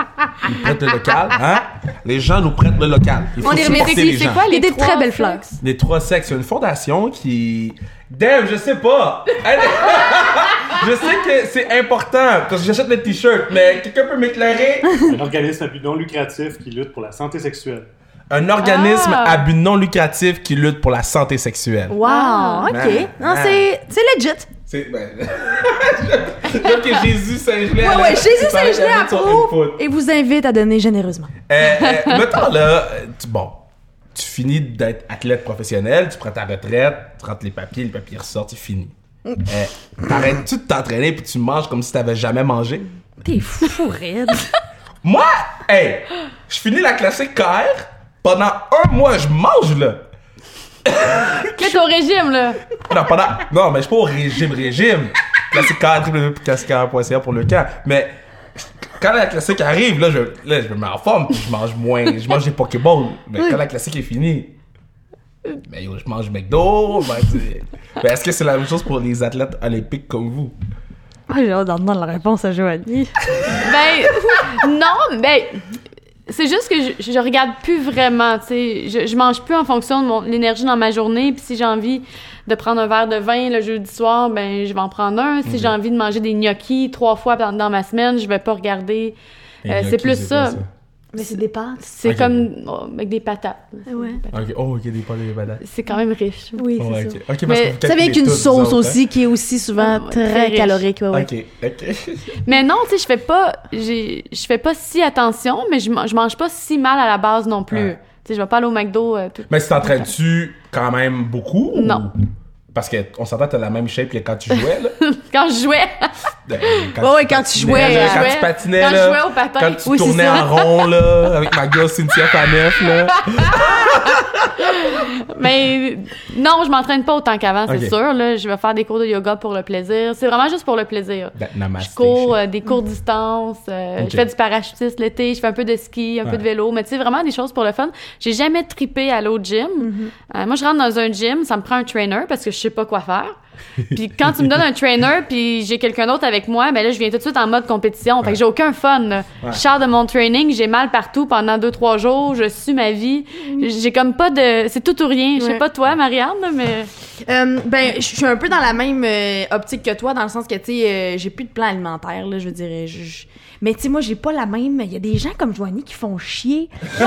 A: Ils nous prêtent le local. Hein? Les gens nous prêtent le local. Il faut
B: On est
A: les
B: C'est quoi des
C: trois
B: très belles fleurs?
A: Les Trois Sexes, c'est une fondation qui... Damn, je sais pas. Elle- je sais que c'est important parce que j'achète le t-shirt, mais quelqu'un peut m'éclairer?
D: Un organisme à but non lucratif qui lutte pour la santé sexuelle.
A: Un organisme
C: Ah.
A: à but non lucratif qui lutte pour la santé sexuelle.
B: Wow,
C: Ah.
B: ok.
A: Man,
B: Non, c'est c'est legit.
A: C'est. Ben. Que Jésus Saint-Gelais.
B: Ouais, ouais, Jésus
A: Saint-Gelais
B: approuve et vous invite à donner généreusement.
A: Euh, euh, mettons là, tu, bon, tu finis d'être athlète professionnel, tu prends ta retraite, tu rentres les papiers, les papiers ressortent, c'est fini. Euh, T'arrêtes-tu de t'entraîner puis tu manges comme si t'avais jamais mangé?
B: T'es fou, raide.
A: Moi, hey, je finis la classique KR, pendant un mois, je mange là.
C: Quel ton régime, là?
A: Non, pendant... non, mais je suis pas au régime, régime. Classique KR, www.classiquekr.ca pour le camp. Mais quand la classique arrive, là, je, là, je me mets en forme, puis je mange moins, je mange des Pokéballs. Mais quand la classique est finie, mais yo, je mange McDo. Ben, tu- ben, est-ce que c'est la même chose pour les athlètes olympiques comme vous?
B: Ah, j'ai hâte d'entendre la réponse à Joanie.
C: Ben, non, ben, c'est juste que je, je regarde plus vraiment, tu sais. Je, je mange plus en fonction de mon l'énergie dans ma journée. Puis si j'ai envie de prendre un verre de vin le jeudi soir, ben, je vais en prendre un. Si j'ai envie de manger des gnocchis trois fois dans, dans ma semaine, je vais pas regarder. Euh, c'est plus ça?
B: Mais c'est des pâtes.
C: C'est comme oh, avec des patates.
B: Ouais.
A: Ok, oh, ok, des pas des badass.
C: C'est quand même riche.
B: Oui,
A: Oh,
B: c'est ça.
A: Parce
C: Mais
B: Ça vient avec une sauce
A: autres,
B: aussi qui est aussi souvent
C: Ouais,
B: très, calorique. Ouais,
A: hein?
B: ouais.
A: Ok, ok.
C: Mais non, tu sais, je fais pas, j'ai, je fais pas si attention, mais je, man- je mange pas si mal à la base non plus.
A: Ouais.
C: sais, je vais pas aller au McDo euh, tout.
A: Mais tu t'entraînes-tu quand même beaucoup? ou-
C: Non.
A: Parce qu'on s'entend que t'as la même shape que quand tu jouais, là.
C: Quand je jouais,
A: Ben,
B: Ouais, ouais, quand tu jouais,
A: là, quand
C: jouais.
A: tu patinais,
C: Quand je
A: là,
C: jouais au patin.
A: Quand tu
C: Oui,
A: tournais en rond, là, avec ma gosse Cynthia Faneuf, là.
C: mais non, je m'entraîne pas autant qu'avant, c'est sûr. Là, je vais faire des cours de yoga pour le plaisir. C'est vraiment juste pour le plaisir.
A: Ben, namasté.
C: Je cours euh, des courts distances, euh,
A: Ok.
C: je fais du parachutisme l'été, je fais un peu de ski, un
A: Ouais.
C: peu de vélo, mais tu sais, vraiment des choses pour le fun. J'ai jamais tripé à l'autre gym. Euh, moi, je rentre dans un gym, ça me prend un trainer parce que je sais pas quoi faire. puis quand tu me donnes un trainer, puis j'ai quelqu'un d'autre avec moi, ben là, je viens tout de suite en mode compétition. Fait que j'ai aucun fun. là.
A: Ouais.
C: Je sors de mon training, j'ai mal partout pendant deux, trois jours, je suis ma vie. J'ai comme pas de... C'est tout ou rien. Je sais
B: Ouais.
C: pas toi, Marianne, mais...
B: Euh, ben, je suis un peu dans la même euh, optique que toi, dans le sens que, tu sais, euh, j'ai plus de plan alimentaire, là, je veux dire. je- Mais, tu sais, moi, j'ai pas la même. Il y a des gens comme Joanie qui font chier.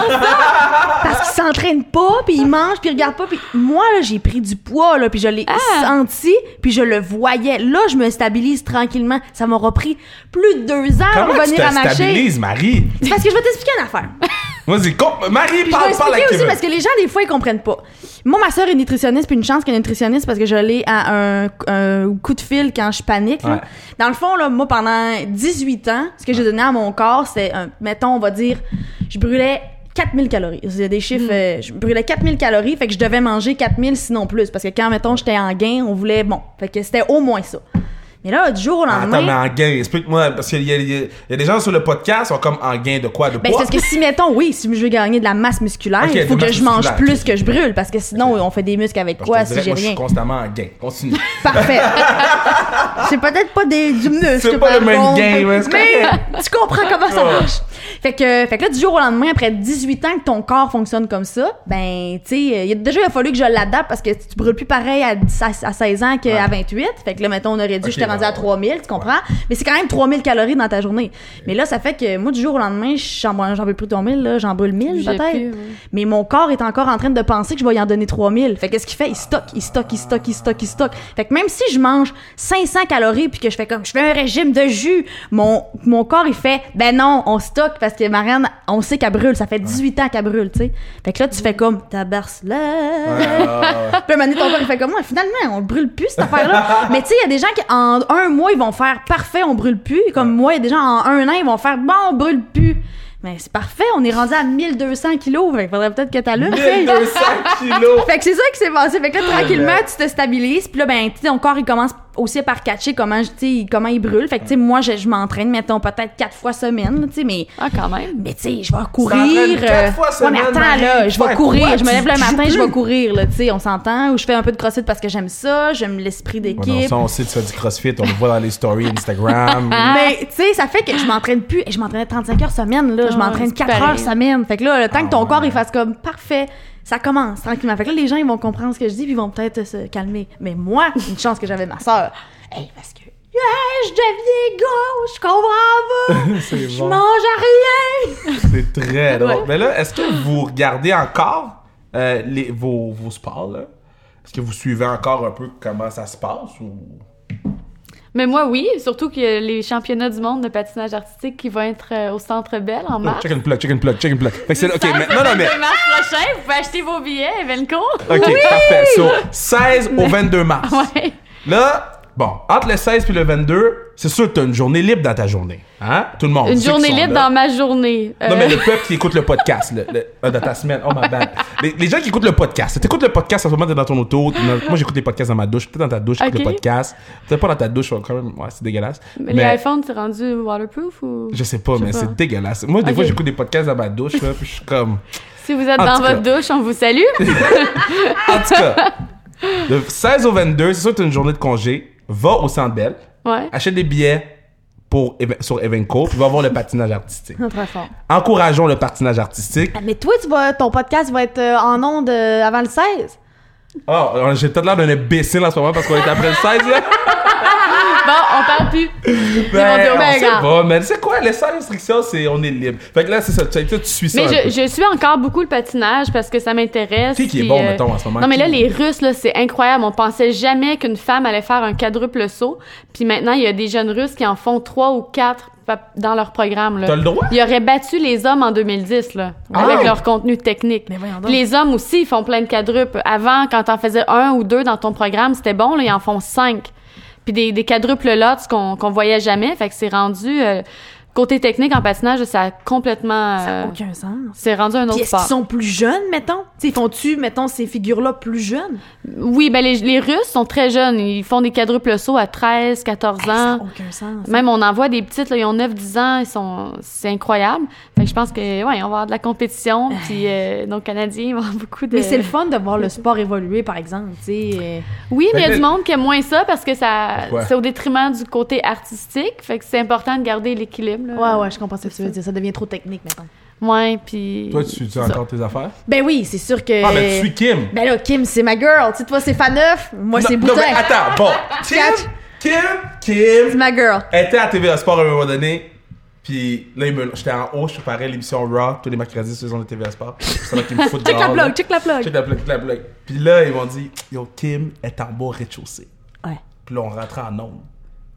B: parce qu'ils s'entraînent pas, puis ils mangent, puis ils regardent pas. Puis moi, là, j'ai pris du poids, là, puis je l'ai
C: Ah!
B: senti, puis je le voyais. Là, je me stabilise tranquillement. Ça m'aura pris plus de deux ans à
A: Comment tu
B: à
A: te
B: ma shape.
A: stabilises, Marie?
B: C'est parce que je vais t'expliquer une affaire.
A: Vas-y, Marie,
B: Puis je vais
A: parle, parle à
B: aussi
A: Kevin.
B: parce que les gens, des fois, ils comprennent pas. Moi, ma soeur est nutritionniste, puis une chance qu'elle est nutritionniste parce que je l'ai à un, un coup de fil quand je panique. là.
A: Ouais.
B: Dans le fond, là, moi, pendant 18 ans, ce que j'ai donné à mon corps, c'est, mettons, on va dire, je brûlais 4000 calories. C'est des chiffres, euh, je brûlais 4000 calories, fait que je devais manger 4000 sinon plus. Parce que quand, mettons, j'étais en gain, on voulait, bon, fait que c'était au moins ça. Mais là, du jour au lendemain...
A: Attends, mais en gain, explique-moi, parce qu'il y, a- y y des gens sur le podcast qui sont comme en gain de quoi? De
B: Ben,
A: poids?
B: c'est parce que si, mettons, oui, si je veux gagner de la masse musculaire, il faut que je mange plus que je brûle, parce que sinon, on fait des muscles avec quoi si j'ai
A: moi, je
B: rien?
A: suis constamment en gain. Continue.
B: Parfait. c'est peut-être pas des, du muscle.
A: C'est pas le même gain, c'est
B: mais tu comprends comment ça marche. Fait que, fait que là, du jour au lendemain, après 18 ans que ton corps fonctionne comme ça, ben, tu sais, il y a- déjà, il a fallu que je l'adapte parce que tu brûles plus pareil à, 10 à- à 16 ans qu'à 28. Fait que là, mettons, on aurait dû,
A: Ok,
B: j'étais rendu
A: ouais,
B: à 3000, tu comprends? Mais c'est quand même 3000 calories dans ta journée. Mais là, ça fait que moi, du jour au lendemain, j'en j'en brûle plus 3000, là, j'en brûle 1000
C: J'ai
B: peut-être.
C: ouais.
B: Mais mon corps est encore en train de penser que je vais y en donner 3000. Fait qu'est-ce qu'il fait? Il stocke, il stocke, il stocke, il stocke, il stocke. Fait que même si je mange 500 calories puis que je fais comme, je fais un régime de jus, mon, mon corps, il fait, ben non, on stocke parce que Marianne, on sait qu'elle brûle. Ça fait 18 ans qu'elle brûle, tu sais. Fait que là, tu fais comme, tabarce là.
A: Ah, ouais.
B: Puis un moment donné, ton corps, il fait comme moi. Finalement, on brûle plus, cette affaire-là. Mais tu sais, il y a des gens qui, en un mois, ils vont faire parfait, on brûle plus. Comme moi, il y a des gens, en un an, ils vont faire bon, on brûle plus. Mais c'est parfait, on est rendu à 1200 kilos. Fait qu'il faudrait peut-être que t'allumes.
A: 1200 kilos!
B: Fait que c'est ça qui s'est passé. Fait que là, tranquillement, tu te stabilises. Puis là, ben, tu sais, ton corps, il commence aussi par catcher comment, je- tu sais, comment il brûle. Fait que, tu sais, moi, je, je m'entraîne, mettons, peut-être quatre fois semaine, tu sais, mais...
C: Ah, quand même.
B: Mais tu sais, je vais courir.
A: quatre fois
B: ouais, mais
A: semaine,
B: attends là, je vais courir.
A: quoi?
B: Je me lève le matin, je vais courir là, tu sais, on s'entend? Ou je fais un peu de crossfit parce que j'aime ça, j'aime l'esprit
A: Ouais,
B: d'équipe.
A: ça, on sait que tu fais du crossfit, on le voit dans les stories Instagram.
B: mais tu sais, ça fait que je m'entraîne plus. Et Je m'entraînais 35 heures semaine là, je
C: Ah,
B: m'entraîne
C: c'est
B: 4
C: pareil.
B: heures semaine. Fait que là, le temps que ton
A: Ah,
B: corps
A: ouais.
B: il fasse comme parfait, ça commence tranquillement. Fait que là, les gens ils vont comprendre ce que je dis puis ils vont peut-être se calmer. Mais moi, une chance que j'avais ma sœur. Hey, parce que yeah, je deviens gauche, je comprends pas.
A: C'est
B: Je
A: bon.
B: mange à rien.
A: C'est très drôle.
C: Ouais.
A: Mais là, est-ce que vous regardez encore euh, les, vos, vos sports, là? Est-ce que vous suivez encore un peu comment ça se passe ou...
C: Mais moi, oui, surtout qu'il y a les championnats du monde de patinage artistique qui vont être euh, au Centre Bell en mars.
A: Check and plug, check and plug, check and plug. Fait que c'est, ok, mais, non, non, mais,
C: Le mars prochain, vous pouvez acheter vos billets, Evenco.
A: ok, parfait. So, 16 au 22 mars.
C: Ouais.
A: Là, bon, entre le 16 puis le 22, c'est sûr que t'as une journée libre dans ta journée. Hein? Tout le monde.
C: Une journée libre
A: là.
C: dans ma journée.
A: Non,
C: Euh,
A: mais le peuple qui écoute le podcast, le, le- euh, dans ta semaine. Oh, my bad. Les, les gens qui écoutent le podcast. T'écoutes le podcast en ce moment, t'es dans ton auto. dans- moi, j'écoute les podcasts dans ma douche. Peut-être dans ta douche, t'écoutes
C: Ok.
A: le podcast. Peut-être pas dans ta douche, quand même. Ouais, c'est dégueulasse.
C: mais les iPhones, c'est rendu waterproof ou...
A: Je sais pas, mais c'est dégueulasse. Moi, des fois, j'écoute des podcasts dans ma douche, là, puis je suis comme.
C: Si vous êtes
A: En
C: dans votre
A: cas.
C: douche, on vous salue.
A: En tout cas, le 16 au 22, c'est sûr que t'as une journée de congé. Va au Centre Bell,
C: Ouais.
A: achète des billets pour, sur Evenco, puis va voir le patinage artistique.
B: Très fort.
A: Encourageons le patinage artistique.
B: Mais toi, tu vas, ton podcast va être euh, en ondes euh, avant le 16.
A: Oh, j'ai peut-être l'air d'un imbécile en ce moment parce qu'on est après le 16, là.
C: on parle plus.
A: Ben, on
C: ben,
A: sait
C: regarde.
A: pas, mais c'est quoi, les sans restriction, c'est on est libre. Fait que là, c'est ça, tu, tu suis ça.
C: Mais je, je suis encore beaucoup le patinage parce que ça m'intéresse.
A: Qui qui est bon,
C: euh,
A: mettons, en ce moment?
C: Non, mais là, les Russes, là, c'est incroyable. On pensait jamais qu'une femme allait faire un quadruple saut. Puis maintenant, il y a des jeunes Russes qui en font trois ou quatre dans leur programme. Là.
A: T'as le droit?
C: Ils auraient battu les hommes en 2010, là,
A: Ah!
C: avec leur contenu technique.
B: Mais
C: les hommes aussi, ils font plein de quadruples. Avant, quand t'en faisais un ou deux dans ton programme, c'était bon, là, ils en font cinq. Puis des, des quadruples lots qu'on qu'on voyait jamais. Fait que c'est rendu... euh, côté technique, en patinage, ça a complètement...
B: Ça n'a
C: euh,
B: aucun sens.
C: c'est rendu un
B: Puis
C: autre
B: est-ce qu'ils
C: sport.
B: sont plus jeunes, mettons? T'sais, font-tu, mettons, ces figures-là plus jeunes?
C: Oui, ben les, les Russes sont très jeunes. Ils font des quadruples sauts à 13, 14
B: Ça n'a
C: ans.
B: aucun sens.
C: Même on en voit des petites, là, ils ont 9-10 ans, ils sont, c'est incroyable. Fait que je pense que, ouais, on va avoir de la compétition, puis euh, nos Canadiens, ils vont avoir beaucoup de...
B: Mais c'est le fun de voir le sport évoluer, par exemple, tu sais. euh,
C: Oui, mais il y a du monde qui aime moins ça parce que ça,
A: Pourquoi?
C: c'est au détriment du côté artistique. Fait que c'est important de garder l'équilibre. Là.
B: Ouais, ouais, je comprends ce que tu veux dire. Ça devient trop technique, mettons.
C: Ouais, puis...
A: Toi, tu,
C: c'est
A: entends tes affaires?
B: Ben oui, c'est sûr que...
A: Ah, ben, tu suis Kim.
B: Ben là, Kim, c'est ma girl. Tu sais, toi, c'est Faneuf. Moi, c'est
A: Non, non,
B: Boutin.
A: mais attends, bon. Kim,
B: Catch.
A: Kim,
B: C'est
A: Kim,
B: ma girl.
A: était à TVA Sport à un moment donné. Puis là, j'étais en haut, je préparais l'émission Raw tous les mercredis ondes de TVA Sport. C'est là qu'ils me foutent
B: Check la plug, check la plug.
A: Check la plug, check la plug. Puis là, ils m'ont dit, yo, Kim est en bas au rez-de-chaussée.
B: Ouais.
A: Puis là, on rentrait en onde.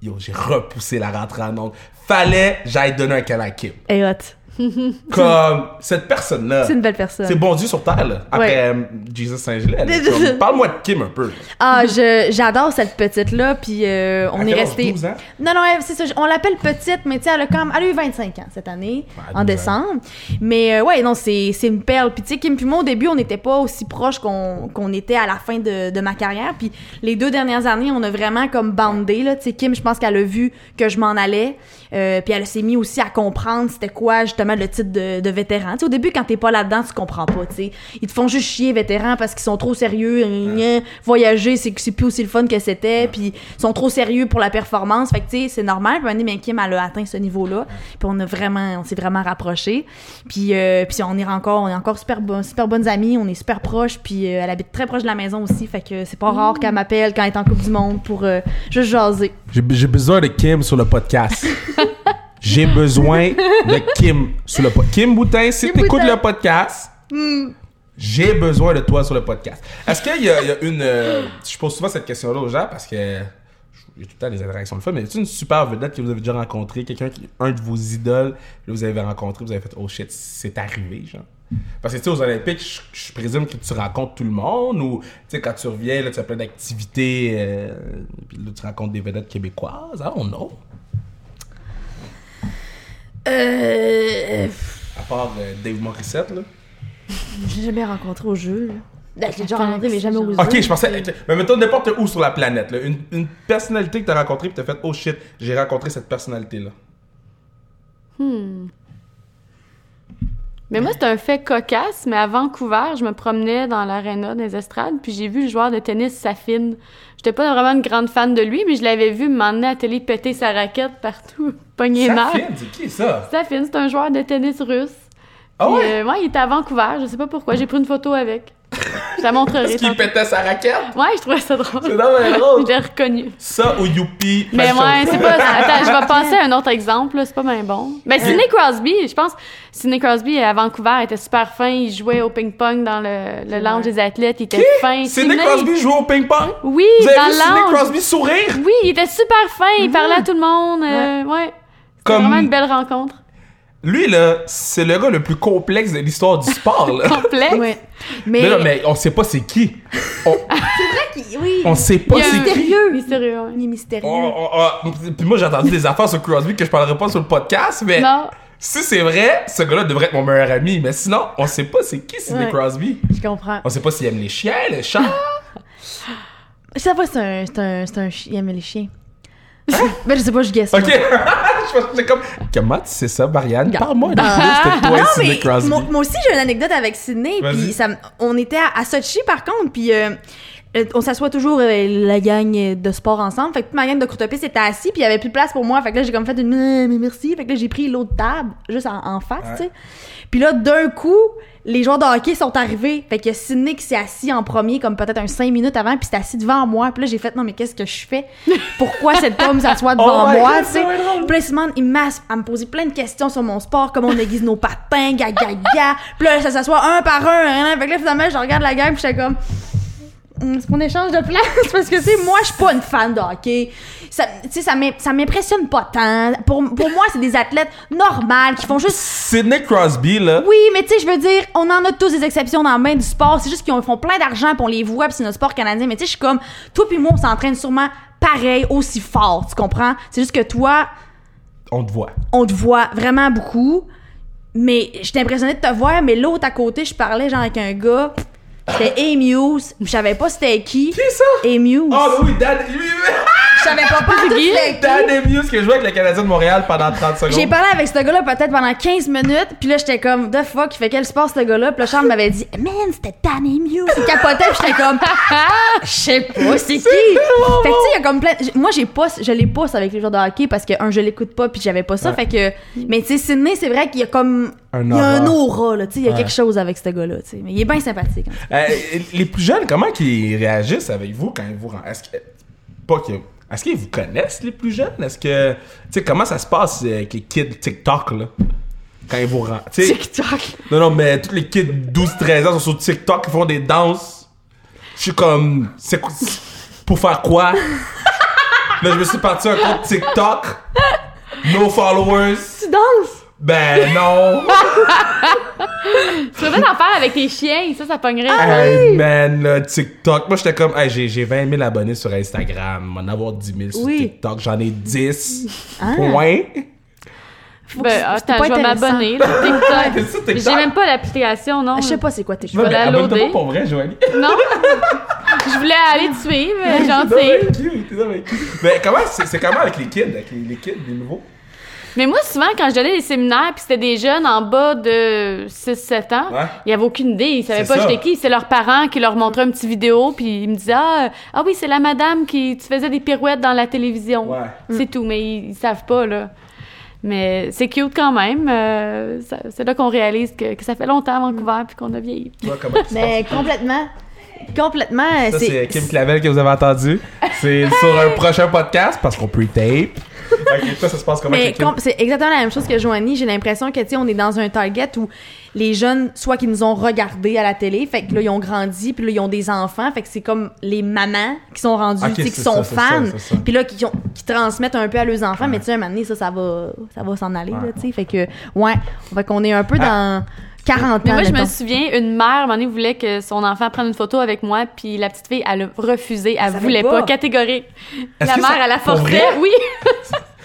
A: Yo, j'ai repoussé la rentrée en onde. Fallait j'aille donner un câlin à.
B: Et hot.
A: Comme cette personne-là.
B: C'est une belle personne.
A: C'est bon Dieu sur terre, là. Après
B: Ouais.
A: euh, Jesus Saint-Gilles. Parle-moi de Kim un peu.
B: Ah, je, j'adore cette petite-là, puis euh, on
A: À
B: est resté.
A: 12 ans?
B: Non, non, c'est ça. On l'appelle petite, mais tu sais, elle a quand même, elle a eu 25 ans cette année, en
A: 12 ans.
B: décembre. Mais euh, ouais, non, c'est, c'est une perle. Puis tu sais, Kim puis moi, au début, on n'était pas aussi proches qu'on, qu'on était à la fin de, de ma carrière. Puis les deux dernières années, on a vraiment comme bandé, là. Tu sais, Kim, je pense qu'elle a vu que je m'en allais. Euh, puis elle s'est mis aussi à comprendre c'était quoi, justement, le titre de, de vétéran. Tu sais, au début, quand t'es pas là-dedans, tu comprends pas, tu sais. Ils te font juste chier, vétérans, parce qu'ils sont trop sérieux. gna. Voyager, c'est, c'est plus aussi le fun que c'était. Puis ils sont trop sérieux pour la performance. Fait que, tu sais, c'est normal. Puis, ben, Kim, elle a atteint ce niveau-là. Puis on a vraiment, on s'est vraiment rapprochés. Puis, euh, puis on est encore, on est encore super, bon- super bonnes amies. On est super proches. Puis euh, elle habite très proche de la maison aussi. Fait que c'est pas rare qu'elle m'appelle quand elle est en Coupe du Monde pour euh, juste jaser.
A: J'ai besoin de Kim sur le podcast. J'ai besoin de Kim sur le podcast. Kim Boutin, si t'écoutes
B: Boutin.
A: le podcast, j'ai besoin de toi sur le podcast. Est-ce qu'il y, a il y a une... euh, je pose souvent cette question-là aux gens parce que j'ai tout le temps des interactions de fun, mais est une super vedette que vous avez déjà rencontré, quelqu'un qui un de vos idoles, que vous avez rencontré, vous avez fait « Oh shit, c'est arrivé, genre ». Parce que, tu sais, aux Olympiques, je, je présume que tu rencontres tout le monde ou, tu sais, quand tu reviens, là, tu as plein d'activités, euh, puis là, tu rencontres des vedettes québécoises. I don't know.
B: Euh.
A: À part euh, Dave Morissette, là.
B: J'ai jamais rencontré au jeu. là. Ben, j'ai déjà rencontré, mais jamais au jeu.
A: Ok, je pensais. Mais mettons n'importe où sur la planète, là. Une, une personnalité que t'as rencontrée, puis t'as fait, oh shit, j'ai rencontré cette personnalité-là.
C: Mais moi, c'est un fait cocasse, mais à Vancouver, je me promenais dans l'aréna des estrades, puis j'ai vu le joueur de tennis Safin. J'étais pas vraiment une grande fan de lui, mais je l'avais vu m'emmener à la télé péter sa raquette partout,
A: Safin, c'est qui ça?
C: Safin, c'est un joueur de tennis russe.
A: Ah
C: Puis,
A: ouais?
C: euh, ouais, il était à Vancouver, je sais pas pourquoi. J'ai pris une photo avec. Je la montrerai.
A: Est-ce qu'il pétait sa raquette?
C: Ouais, je trouvais ça drôle.
A: C'est dans le
C: Je
A: drôle.
C: l'ai reconnu.
A: Ça ou Youpi.
C: Mais ouais, c'est pas. Attends, je vais passer à un autre exemple, c'est pas bien bon. Mais Sidney Crosby, je pense, Sidney Crosby à Vancouver était super fin. Il jouait au ping-pong dans le, le lounge des athlètes. Il était fin.
A: Sidney Crosby joue au ping-pong?
C: Oui,
A: Vous avez
C: dans
A: vu
C: le
A: Sidney
C: lounge.
A: Crosby sourire?
C: Oui, il était super fin. Il parlait à tout le monde. euh, ouais.
A: Comme-
C: vraiment une belle rencontre.
A: Lui, là, c'est le gars le plus complexe de l'histoire du sport, là.
C: Complexe?
B: Ouais. Mais.
A: Mais là, mais on sait pas c'est qui. On,
B: Oui.
A: on sait pas c'est qui.
B: Mystérieux.
C: Mystérieux.
B: Il est mystérieux.
A: Oh, oh, oh. Puis moi, j'ai entendu des affaires sur Crosby que je parlerai pas sur le podcast, mais
C: Non.
A: si c'est vrai, ce gars-là devrait être mon meilleur ami. Mais sinon, on sait pas c'est qui Sidney
B: Ouais.
A: Crosby.
B: Je comprends.
A: On sait pas s'il aime les chiens, les chats.
B: Ça va, c'est un, c'est un, c'est un chien. Il aime les chiens. ben, je sais pas, je guesse.
A: Ok. je pense que c'est comme. Comment tu sais ça, Marianne? Parle-moi de
B: Bah.
A: plus de toi et
B: Non,
A: Sidney
B: mais
A: Crosby.
B: moi, moi aussi, j'ai une anecdote avec Sydney.
A: Vas-y.
B: Puis ça, on était à, à Sochi, par contre, puis euh, euh, on s'assoit toujours euh, la gang de sport ensemble. Fait que toute ma gang de courte piste était assis, puis il y avait plus de place pour moi. Fait que là, j'ai comme fait une mais merci. Fait que là, j'ai pris l'autre table, juste en, en face,
A: Ouais.
B: tu sais. Puis là, d'un coup, les joueurs de hockey sont arrivés. Fait que Sidney qui s'est assis en premier, comme peut-être un 5 minutes avant, puis s'est assis devant moi. Puis là, j'ai fait, non, mais qu'est-ce que je fais? Pourquoi cette pomme s'assoit devant
A: Oh
B: moi, tu sais? Puis il m'a à me poser plein de questions sur mon sport, comment on aiguise nos patins, ga, ga, ga. Puis là, ça s'assoit un par un, hein. Fait que là, finalement, je regarde la game, puis j'étais comme... Hum, C'est qu'on échange de place parce que tu sais moi je suis pas une fan de hockey. Ça tu sais ça m'im- ça m'impressionne pas tant. Pour, pour moi c'est des athlètes normales qui font juste
A: Sidney Crosby, là.
B: oui, mais tu sais, je veux dire, on en a tous des exceptions dans le bain du sport. C'est juste qu'ils ont- font plein d'argent, on les voit, puis c'est notre sport canadien. Mais tu sais, je suis comme, toi puis moi, on s'entraîne sûrement pareil, aussi fort, tu comprends? C'est juste que toi,
A: On te voit.
B: on te voit vraiment beaucoup. Mais j'étais impressionnée de te voir, mais l'autre à côté, je parlais genre avec un gars. C'était Amuse. Je savais pas c'était qui.
A: Qui ça?
B: Amuse.
A: Oh, ben oui, oui.
B: Je savais pas pas tout.
A: Dan Emius qui a joué avec le Canadien de Montréal pendant 30 secondes.
B: J'ai parlé avec ce gars-là peut-être pendant 15 minutes, puis là j'étais comme the fuck, il fait quel sport ce gars-là? Puis là Charles m'avait dit man, c'était Danny Muse, il capotait, puis j'étais comme je sais pas c'est qui? Fait que tu sais il y a comme plein moi j'ai pas je les pousse avec les joueurs de hockey parce que un je l'écoute pas puis j'avais pas ça,
A: Ouais.
B: fait que mais tu sais Sydney, c'est vrai qu'il y a comme
A: Un
B: il y a un
A: aura.
B: là, tu sais, il y a
A: Ouais.
B: quelque chose avec ce gars-là, tu sais, mais il est bien sympathique. hein.
A: Euh, les plus jeunes, comment qu'ils réagissent avec vous quand ils vous rendent. Est-ce que. Pas que. Est-ce qu'ils vous connaissent, les plus jeunes? Est-ce que. Tu sais, comment ça se passe euh, avec les kids TikTok, là? Quand ils vous rendent.
C: TikTok?
A: Non, non, mais tous les kids 12-13 ans sont sur TikTok, ils font des danses. Je suis comme. C'est- Pour faire quoi? Là, je me suis parti un compte TikTok. No followers.
C: Tu danses?
A: Ben non.
C: Tu devrais en faire avec tes chiens, ça, ça pognerait.
A: Hey man, là, TikTok. Moi, j'étais comme, hey, j'ai, j'ai 20 000 abonnés sur Instagram. M'en avoir 10 000 sur
B: Oui.
A: TikTok. J'en ai 10.
B: Ah.
A: Point.
B: Faut que
C: Ben, attends,
B: pas
C: je vais m'abonner. là, TikTok.
A: TikTok.
C: J'ai même pas l'application, non.
B: Je sais pas c'est quoi tes
C: Je vais la loader.
A: pas pour vrai, Joanie.
C: Non. je voulais aller te suivre, gentil.
A: Mais comment, c'est, c'est comment avec les kids, avec les, les kids, les nouveaux?
C: Mais moi, souvent, quand je donnais des séminaires, puis c'était des jeunes en bas de 6-7 ans,
A: Ouais.
C: il y avait aucune idée. Ils savaient pas
A: ça.
C: j'étais qui. C'est leurs parents qui leur montraient un petit vidéo, puis ils me disaient Ah, ah oui, c'est la madame qui tu faisais des pirouettes dans la télévision.
A: Ouais.
C: C'est tout, mais ils, ils savent pas, là. Mais c'est cute quand même. euh, c'est là qu'on réalise que, que ça fait longtemps à Vancouver, puis qu'on a vieilli.
A: Tu vois comment ça se
B: Mais complètement complètement
A: Ça, c'est
B: c'est
A: Kim Clavel que vous avez entendu. C'est sur un prochain podcast parce qu'on pre-tape. toi, ça se passe comment
B: Mais c'est exactement la même chose que Joanie. J'ai l'impression que, tu sais, on est dans un target où les jeunes, soit qu'ils nous ont regardés à la télé, fait que là, ils ont grandi, puis là, ils ont des enfants, fait que c'est comme les mamans qui sont rendues,
A: Ok,
B: tu sais, qui sont
A: ça,
B: fans,
A: ça, ça.
B: puis là, qui, ont- qui transmettent un peu à leurs enfants,
A: Ouais.
B: mais tu sais, un moment donné, ça, ça va, ça va s'en aller,
A: Ouais.
B: là, tu sais. Fait que, ouais, fait qu'on est un peu dans 40
C: Mais
B: ans,
C: moi, je me souviens, une mère, à un moment donné, voulait que son enfant prenne une photo avec moi, puis la petite fille, elle a refusé. Elle
B: savait
C: voulait
B: pas.
C: pas, catégorique. La mère,
A: ça-
C: elle a
A: pour
C: forcé.
A: vrai?
C: Oui.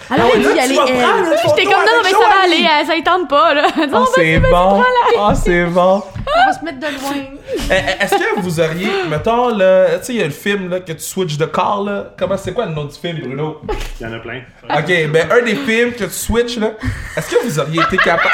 B: Alors, elle
A: Là,
B: dit,
A: prendre une
C: J'étais comme, non, mais ça va aller, ça y tente pas, là.
A: Oh, c'est bon. Oh, c'est bon.
B: on va se mettre de loin.
A: Eh, eh, Est-ce que vous auriez, mettons, le, tu sais, il y a le film là, que tu switches de corps, là. Comment c'est quoi le nom du film, Bruno?
D: Il y en a plein.
A: Ok, ben un des films que tu switches, là. Est-ce que vous auriez été capable?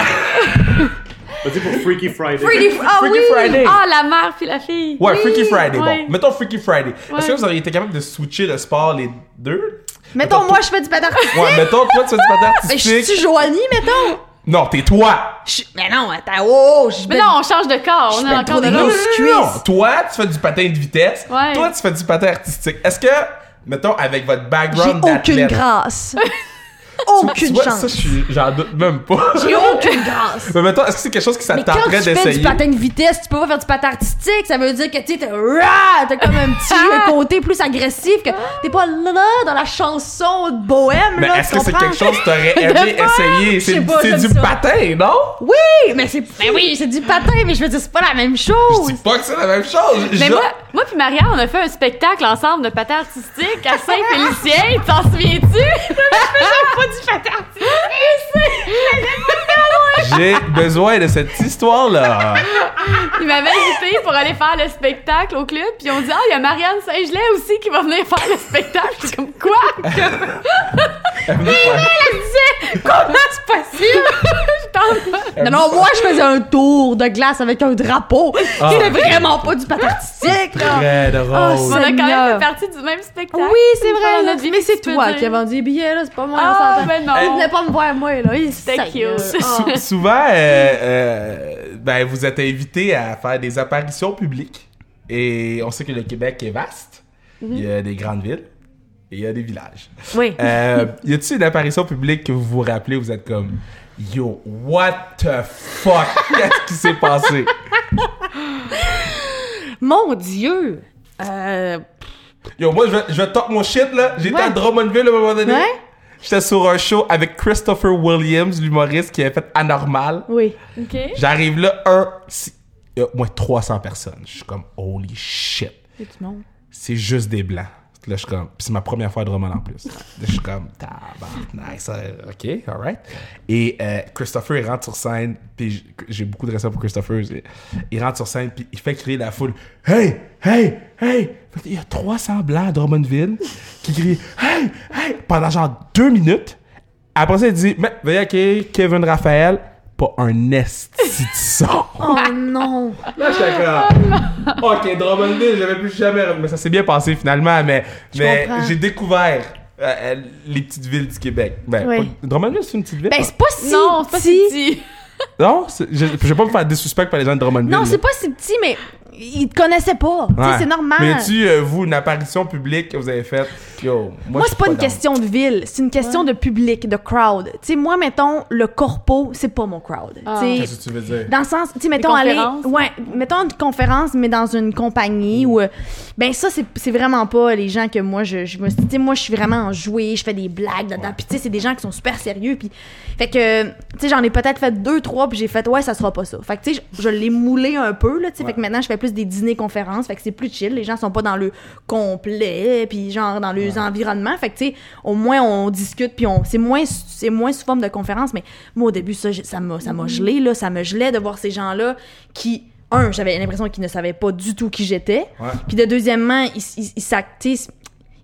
D: Vas-y pour Freaky Friday.
B: Freaky, ah
A: Freaky
B: oui!
A: Friday!
C: Ah, la mère puis la fille.
A: Ouais, Freaky Friday,
C: Ouais.
A: bon. Mettons Freaky Friday. Est-ce que vous auriez été capable de switcher le sport les deux?
B: Mettons, moi, je fais du patin artistique.
A: Ouais, mettons, toi, tu fais du patin
B: Mais je
A: artistique?
B: suis Joanie, mettons?
A: Non, t'es toi!
B: Je- Mais non, attends, oh, je
C: Mais non, on change de corps. On
B: Je
C: est encore de là.
A: Non. Toi, tu fais du patin de vitesse.
C: Ouais.
A: Toi, tu fais du patin artistique. Est-ce que, mettons, avec votre
B: J'ai
A: background
B: aucune
A: d'athlète...
B: grâce. Aucune
A: vois,
B: chance.
A: ça, je j'en doute même pas.
B: J'ai aucune grâce.
A: Mais mettons, est-ce que c'est quelque chose qui
B: Mais quand
A: s'attenterait
B: tu fais du
A: d'essayer?
B: patin de vitesse, tu peux pas faire du patin artistique. Ça veut dire que tu sais, t'as rah, t'as comme un petit côté plus agressif que t'es pas là, dans la chanson de bohème.
A: Mais
B: là,
A: est-ce que c'est quelque chose que t'aurais aimé essayer?
B: Je
A: C'est du
B: ça.
A: patin, non?
B: Oui, mais c'est ben oui, c'est du patin, mais je veux dire c'est pas la même
A: Je
B: chose.
A: dis pas que c'est la même chose.
C: Mais
A: Je-
C: moi, moi puis Maria, on a fait un spectacle ensemble de patin artistique à Saint-Félicien. T'en souviens-tu? Je faisais pas du patin artistique.
A: J'ai besoin de cette histoire-là.
C: Il m'avait invité pour aller faire le spectacle au club, puis on dit Ah, il y a Marianne Saint-Gelais aussi qui va venir faire le spectacle. J'étais comme quoi?
A: Elle venait faire-
C: Elle disait Comment c'est possible? Je.
B: Non, non, moi, je faisais un tour de glace avec un drapeau.
A: Ah.
B: C'était vraiment pas du patin artistique,
A: Très
B: Oh,
C: On a
A: drôle.
C: quand même fait partie du même spectacle.
B: Oui, c'est vrai,
C: notre vie,
B: mais c'est toi
C: dire.
B: qui as vendu les billets, là. C'est pas moi,
C: Ah,
B: s'entend.
C: ben non.
B: Il venait pas me voir, moi, là. Il
C: C'était cute.
B: Ah.
A: Sou- souvent, euh, euh, ben, vous êtes invité à faire des apparitions publiques. Et on sait que le Québec est vaste. Il y a des grandes villes et il y a des villages.
B: Oui.
A: Euh, y a-t-il une apparition publique que vous vous rappelez, vous êtes comme Yo, what the fuck? Qu'est-ce qui s'est passé?
B: Mon Dieu! Euh.
A: Yo, moi, je vais, je vais top mon shit, là. J'étais
B: Ouais.
A: à Drummondville à un moment donné.
B: Ouais?
A: J'étais sur un show avec Christopher Williams, l'humoriste qui avait fait Anormal.
B: Oui.
C: OK.
A: J'arrive là, un, si- il y a au moins 300 personnes. Je suis comme, holy shit.
B: C'est du monde.
A: C'est juste des blancs. Là, je suis comme, c'est ma première fois à Drummond en plus. Je suis comme, tabarnak, ça, ok, alright. Et euh, Christopher, il rentre sur scène, puis j'ai beaucoup de respect pour Christopher. Il rentre sur scène, puis il fait crier la foule, hey, hey, hey. Il y a 300 blancs à Drummondville qui crient, hey, hey, pendant genre deux minutes. Après ça, il dit, mais veuillez accueillir Kevin Raphaël, pas un esti de son.
B: Oh non!
A: Là, j'étais comme. Ok, Drummondville, j'avais plus jamais. Mais ça s'est bien passé finalement, mais, mais j'ai découvert euh, euh, les petites villes du Québec. Ben,
B: Oui.
A: pas- Drummondville, c'est une petite ville?
B: Ben, c'est pas si
C: Non, c'est pas
B: petit.
C: si petit.
A: non, je, je vais pas me faire des suspects par les gens de Drummondville.
B: Non, c'est pas si petit, mais ils te connaissaient pas. Tu sais,
A: Ouais.
B: C'est normal.
A: Mais tu euh, vous, une apparition publique que vous avez faite, yo, moi,
B: Moi, c'est pas une question de ville, c'est une question de public, de crowd. Tu sais, moi, mettons, le corpo, c'est pas mon crowd.
C: Ah.
A: Qu'est-ce que tu veux dire?
B: Dans le sens, tu sais, mettons, aller. Ouais, mettons une conférence, mais dans une compagnie où. euh, Ben, ça, c'est c'est vraiment pas les gens que moi, je, je me suis. Tu sais, moi, je suis vraiment enjouée, je fais des blagues dedans. Puis, tu sais, c'est des gens qui sont super sérieux. Puis, fait que, tu sais, j'en ai peut-être fait deux, trois, puis j'ai fait, ouais, ça sera pas ça. Fait que, tu sais, je, je l'ai moulé un peu, là, tu sais. Fait que maintenant, je fais plus des dîners-conférences. Fait que c'est plus chill. Les gens sont pas dans le complet, puis genre dans leurs environnements. Fait que, tu sais, au moins, on discute, puis on. C'est moins, c'est moins sous forme de conférence, mais moi, au début, ça, ça m'a ça m'a gelé, là. Ça me gelait de voir ces gens-là qui. Un, j'avais l'impression qu'ils ne savaient pas du tout qui j'étais. Puis de deuxièmement, ils, ils,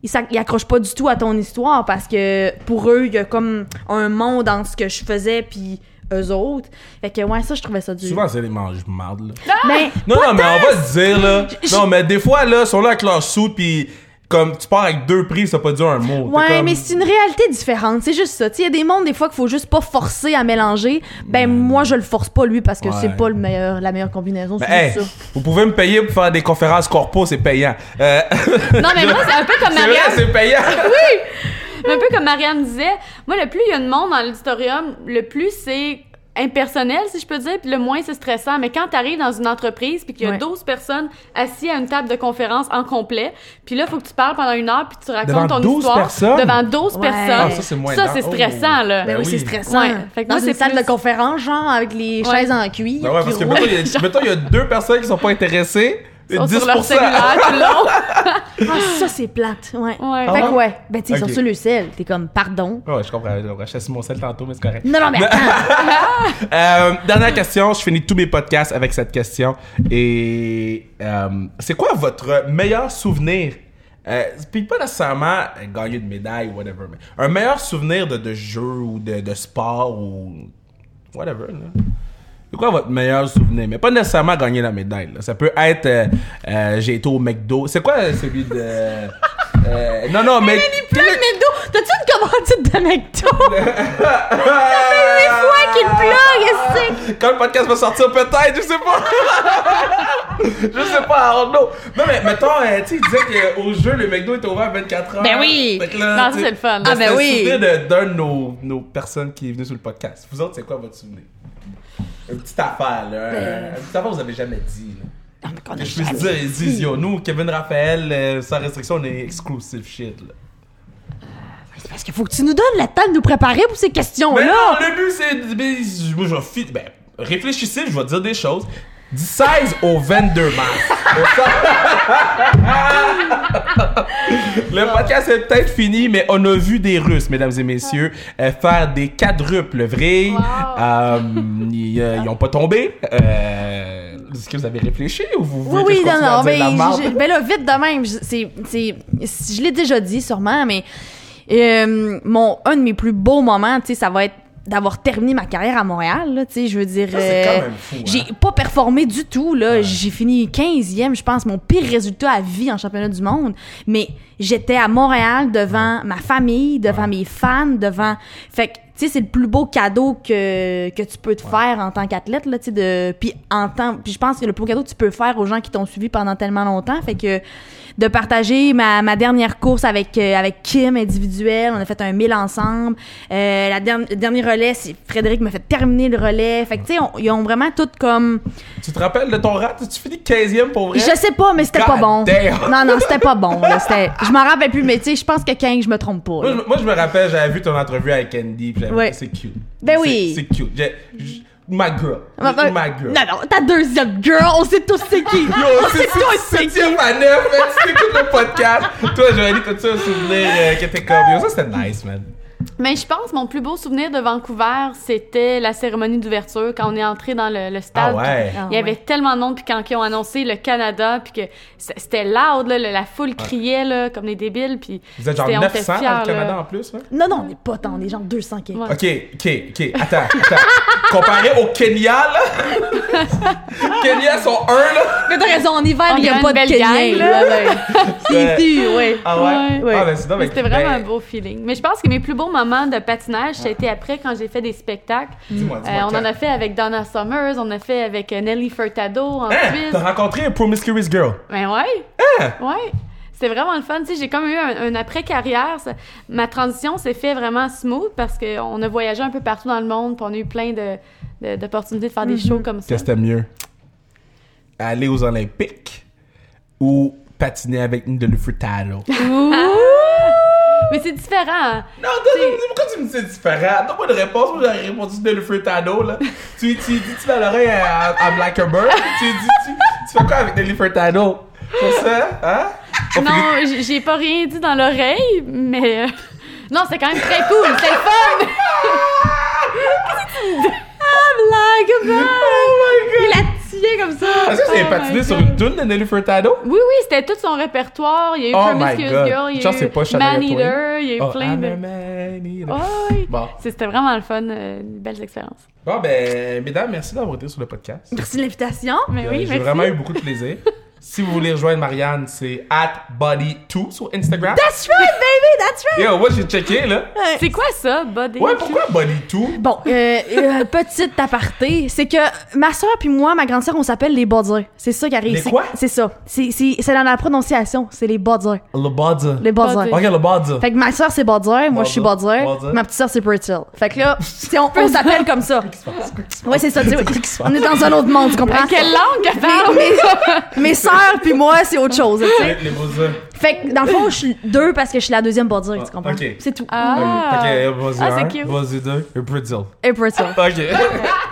B: ils, accrochent pas du tout à ton histoire parce que pour eux, il y a comme un monde entre ce que je faisais puis eux autres. Fait que ouais, ça, je trouvais ça dur.
A: Souvent, c'est des mange marde, là.
B: Mais
A: Non, non, mais on va le dire, là. Non, mais des fois, là, ils sont là avec leur sou, puis comme tu pars avec deux prix, ça peut dire un mot.
B: Ouais,
A: comme-
B: mais c'est une réalité différente. C'est juste ça. Il y a des mondes, des fois, qu'il faut juste pas forcer à mélanger. Ben, moi, je le force pas, lui, parce que
A: Ouais.
B: c'est pas le meilleur, la meilleure combinaison.
A: Hey,
B: juste ça.
A: vous pouvez me payer pour faire des conférences corpo, c'est payant. Euh,
C: Non, mais moi, c'est un peu comme
A: c'est vrai,
C: Marianne.
A: payant.
C: Un peu comme Marianne disait, moi, le plus il y a de monde dans l'auditorium, le plus c'est impersonnel, si je peux dire, puis le moins c'est stressant. Mais quand t'arrives dans une entreprise, puis qu'il y a
B: Ouais.
C: 12 personnes assises à une table de conférence en complet, puis là, faut que tu parles pendant une heure, puis tu racontes
A: Devant
C: ton
A: 12
C: histoire
A: personnes?
C: devant 12
B: Ouais.
C: personnes.
A: Ah, ça, c'est moins
C: Ça,
A: dans-
C: c'est
A: oh.
C: stressant, là.
B: Ben
A: Ben
B: oui,
A: oui.
B: c'est stressant.
C: Ouais. Fait que
B: Dans
C: moi,
B: une
C: c'est
B: salle
C: plus-
B: de conférence, genre, avec les
C: Ouais.
B: chaises en cuir.
A: Ben ouais, parce que il mettons, il y a deux personnes qui sont pas intéressées.
C: Ils sont
A: 10%.
C: sur leur cellulaire tout le long.
B: Ah, ça, c'est plate. Ouais.
C: Ouais.
B: Fait
A: Ah
B: que ouais. Ben, tu sais, sur le sel. T'es comme, pardon.
A: Ouais, je comprends. Je comprends. Sur mon sel tantôt, mais c'est correct.
B: Non, non, mais attends.
A: Euh, dernière question, je finis tous mes podcasts avec cette question. Et euh, c'est quoi votre meilleur souvenir? Euh, puis pas nécessairement gagner une médaille ou whatever, mais un meilleur souvenir de, de jeu ou de, de sport ou whatever. Là. C'est quoi votre meilleur souvenir? Mais pas nécessairement gagner la médaille. là. Ça peut être euh, euh, j'ai été au McDo. C'est quoi euh, celui de... euh, non, non, mais...
B: Plein de McDo. T'as-tu une commandite de McDo? Ça fait huit fois qu'il est
A: Quand le podcast va sortir, peut-être, je sais pas. je sais pas, Arnaud. Non, mais mettons, tu sais, il disait qu'au jeu, le McDo était ouvert 24 heures.
B: Ben oui.
A: Là,
C: Non, c'est le fun.
B: Ah, ben oui.
A: souvenir d'un de nos, nos personnes qui est venu sur le podcast? Vous autres, c'est quoi votre souvenir? Une petite affaire, là.
B: Ben.
A: Une petite affaire vous avez jamais dit, là.
B: Non, mais qu'on a
A: je
B: jamais
A: dire, ils
B: dit.
A: yo, nous, Kevin Raphaël, euh, sans restriction, on est exclusive shit, là.
B: C'est parce qu'il faut que tu nous donnes le temps de nous préparer pour ces
A: Mais
B: questions-là.
A: non, le but, c'est. mais Moi, je vais Ben, réfléchissez, je vais dire des choses. Du 16 au 22 mars. le podcast est peut-être fini, mais on a vu des Russes, mesdames et messieurs, euh, faire des quadruples vrilles.
C: Wow.
A: Euh, ils, euh, ils ont pas tombé. Euh, Est-ce que vous avez réfléchi ou vous
B: Oui,
A: que je
B: non,
A: à
B: non,
A: dire
B: mais,
A: la
B: j'ai- ben là, vite de même, je- c'est, c'est, je l'ai déjà dit sûrement, mais euh, mon, un de mes plus beaux moments, tu sais, ça va être d'avoir terminé ma carrière à Montréal, là, tu sais, je veux dire...
A: Ça,
B: euh,
A: quand même fou, hein.
B: J'ai pas performé du tout, là. J'ai fini 15e, je pense, mon pire résultat à vie en championnat du monde. Mais j'étais à Montréal devant ma famille, devant mes fans, devant... Fait que, tu sais, c'est le plus beau cadeau que, que tu peux te faire en tant qu'athlète, là, tu sais, de... Puis en tant... Puis je pense que le plus beau cadeau que tu peux faire aux gens qui t'ont suivi pendant tellement longtemps, fait que de partager ma, ma dernière course avec euh, avec Kim individuelle. On a fait un mille ensemble. Euh, la dernière dernier relais, c'est Frédéric m'a fait terminer le relais. Fait que tu sais, on- ils ont vraiment tout comme.
A: Tu te rappelles de ton rat? Tu finis 15e pour vrai?
B: Je sais pas, mais c'était pas bon.
A: damn.
B: Non, non, c'était pas bon. Là. Je m'en rappelle plus, mais tu sais, je pense que 15, je me trompe pas.
A: Moi je, moi, je me rappelle, j'avais vu ton entrevue avec puis j'avais
B: Ouais.
A: c'est cute.
B: Ben oui.
A: C'est cute. J- My girl.
B: Ma- ma-
A: My girl.
B: Non, non, ta deuxième girl, on sait tous c'est qui.
A: Yo,
B: on sait tous c'est qui.
A: man. Tu écoutes le podcast. Toi, Joanie, t'as-tu un souvenir euh, que t'es comme, yo, ça c'était nice, man.
C: Mais je pense mon plus beau souvenir de Vancouver, c'était la cérémonie d'ouverture quand on est entré dans le, le stade.
A: Ah ouais.
C: puis Il y avait tellement de monde puis quand ils ont annoncé le Canada puis que c'était loud là, la foule criait là comme des débiles puis
A: Vous êtes genre
C: c'était- on était
A: 900
C: fiers,
A: dans le Canada
C: là.
A: en plus, hein?
B: Non, non, on n'est pas tant, on est genre 200 quelques.
C: Ouais.
A: Ok, ok, ok. Attends, attends. Comparé au Kenya, là? Kenya sont un, là.
B: Mais t'as raison, en hiver,
C: On
B: il n'y
C: a
B: a pas de Kenyans,
C: gang,
B: là.
C: là.
A: Ouais.
B: Ouais.
A: Ah ouais?
C: Ouais.
A: Ah, ben c'est.
C: C'était vraiment
A: Ben,
C: un beau feeling. Mais je pense que mes plus beaux moments de patinage, ça a été après quand j'ai fait des spectacles.
A: Dis-moi,
C: Euh,
A: dis-moi.
C: on en a fait avec Donna Summers, on a fait avec euh, Nelly Furtado en
A: Hein?
C: Suisse.
A: T'as rencontré un Promiscuous Girl.
C: Ben ouais.
A: Hein?
C: Ouais. C'était vraiment le fun. Tu sais, j'ai comme eu un, un après-carrière. Ça- Ma transition s'est fait vraiment smooth parce qu'on a voyagé un peu partout dans le monde, puis on a eu plein de, de- d'opportunités de faire des shows comme ça.
A: Qu'est-ce que t'aimes mieux? Aller aux Olympiques ou patiner avec Nicolas Furtado?
C: Mais c'est différent.
A: Non, pourquoi tu me dis c'est différent? Donne-moi une réponse. Moi, j'aurais répondu Nicolas Furtado, là. tu, tu dis, tu à l'oreille à, à Black Bird. tu dis, tu, tu fais quoi avec Nicolas Furtado? Pour ça? Hein? On
C: Non, j'ai pas rien dit dans l'oreille, mais... euh, Non, c'est quand même très cool. C'était le fun!
B: Blague, blague.
A: Oh
B: Il a comme ça.
A: Est-ce que c'est
C: Oh
A: patiné sur une toune de Nelly Furtado?
C: Oui, oui, c'était tout son répertoire. Il y a eu
A: Oh my
C: Promiscuous
A: God.
C: Girl, il y
A: Genre,
C: a
A: c'est
C: eu Man. Eater, il y a eu
A: Oh,
C: plein
A: I'm
C: de...
A: man.
C: Oh, oui.
A: Bon.
C: C'était vraiment le fun, euh, une belle expérience.
A: Bon, ben, mesdames, merci d'avoir été sur le podcast.
B: Merci de l'invitation.
C: Mais
A: Euh,
C: oui,
A: J'ai
C: merci.
A: vraiment eu beaucoup de plaisir. si vous voulez rejoindre Marianne, c'est at body2 sur Instagram.
B: That's right, baby, that's right.
A: Yo, moi j'ai checké là.
C: C'est quoi ça, Body?
A: Ouais, pourquoi body2?
B: Bon, euh, euh, petite aparté, c'est que ma soeur puis moi, ma grande soeur, on s'appelle les Baudiers. C'est ça qui arrive.
A: Les
B: C'est-
A: quoi?
B: C'est ça. C'est dans la prononciation. C'est les Baudiers.
A: Le body.
B: Les. Baudiers.
A: Ok, le body.
B: Fait que ma soeur c'est Baudier, moi je suis
A: Baudier.
B: ma petite soeur c'est Purtill. Fait que là, on, on s'appelle comme ça. Ouais, c'est ça, tu sais, on est dans un autre monde, tu comprends?
C: Quelle langue
B: Mais- sœurs puis moi, c'est autre chose, tu sais.
A: Les, beaux-yeux.
B: Fait que dans le fond, je suis deux parce que je suis la deuxième Baudier, tu comprends?
A: ok.
B: C'est tout.
C: Ah.
A: Ok, vas-y
C: Ah, c'est
A: un,
C: cute.
A: vas-y deux, et Brazil.
B: Et Purtill.
A: Ok.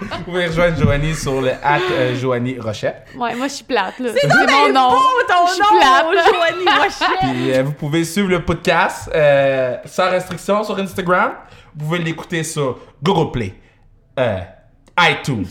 A: vous pouvez rejoindre Joanie sur le at euh, Joanie Rochette.
C: Ouais, moi, je suis plate, là.
B: C'est
C: mon nom.
B: ton
C: Je suis plate, là.
B: Joanie Rochette.
A: Puis euh, vous pouvez suivre le podcast euh, sans restriction sur Instagram. Vous pouvez l'écouter sur Google Play, euh, iTunes,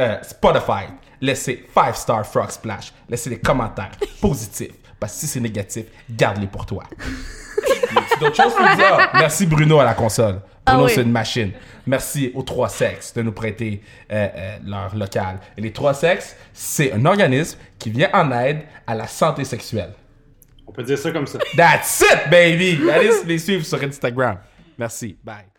A: euh, Spotify. Laissez 5 star Frog Splash. Laissez des commentaires positifs. Parce que si c'est négatif, garde-les pour toi. C'est d'autres choses à dire? Merci Bruno à la console. Bruno,
B: Ah oui.
A: c'est une machine. Merci aux Trois Sexes de nous prêter euh, euh, leur local. Et les Trois Sexes, c'est un organisme qui vient en aide à la santé sexuelle.
D: On peut dire ça comme ça.
A: That's it, baby! Allez les suivre sur Instagram. Merci. Bye.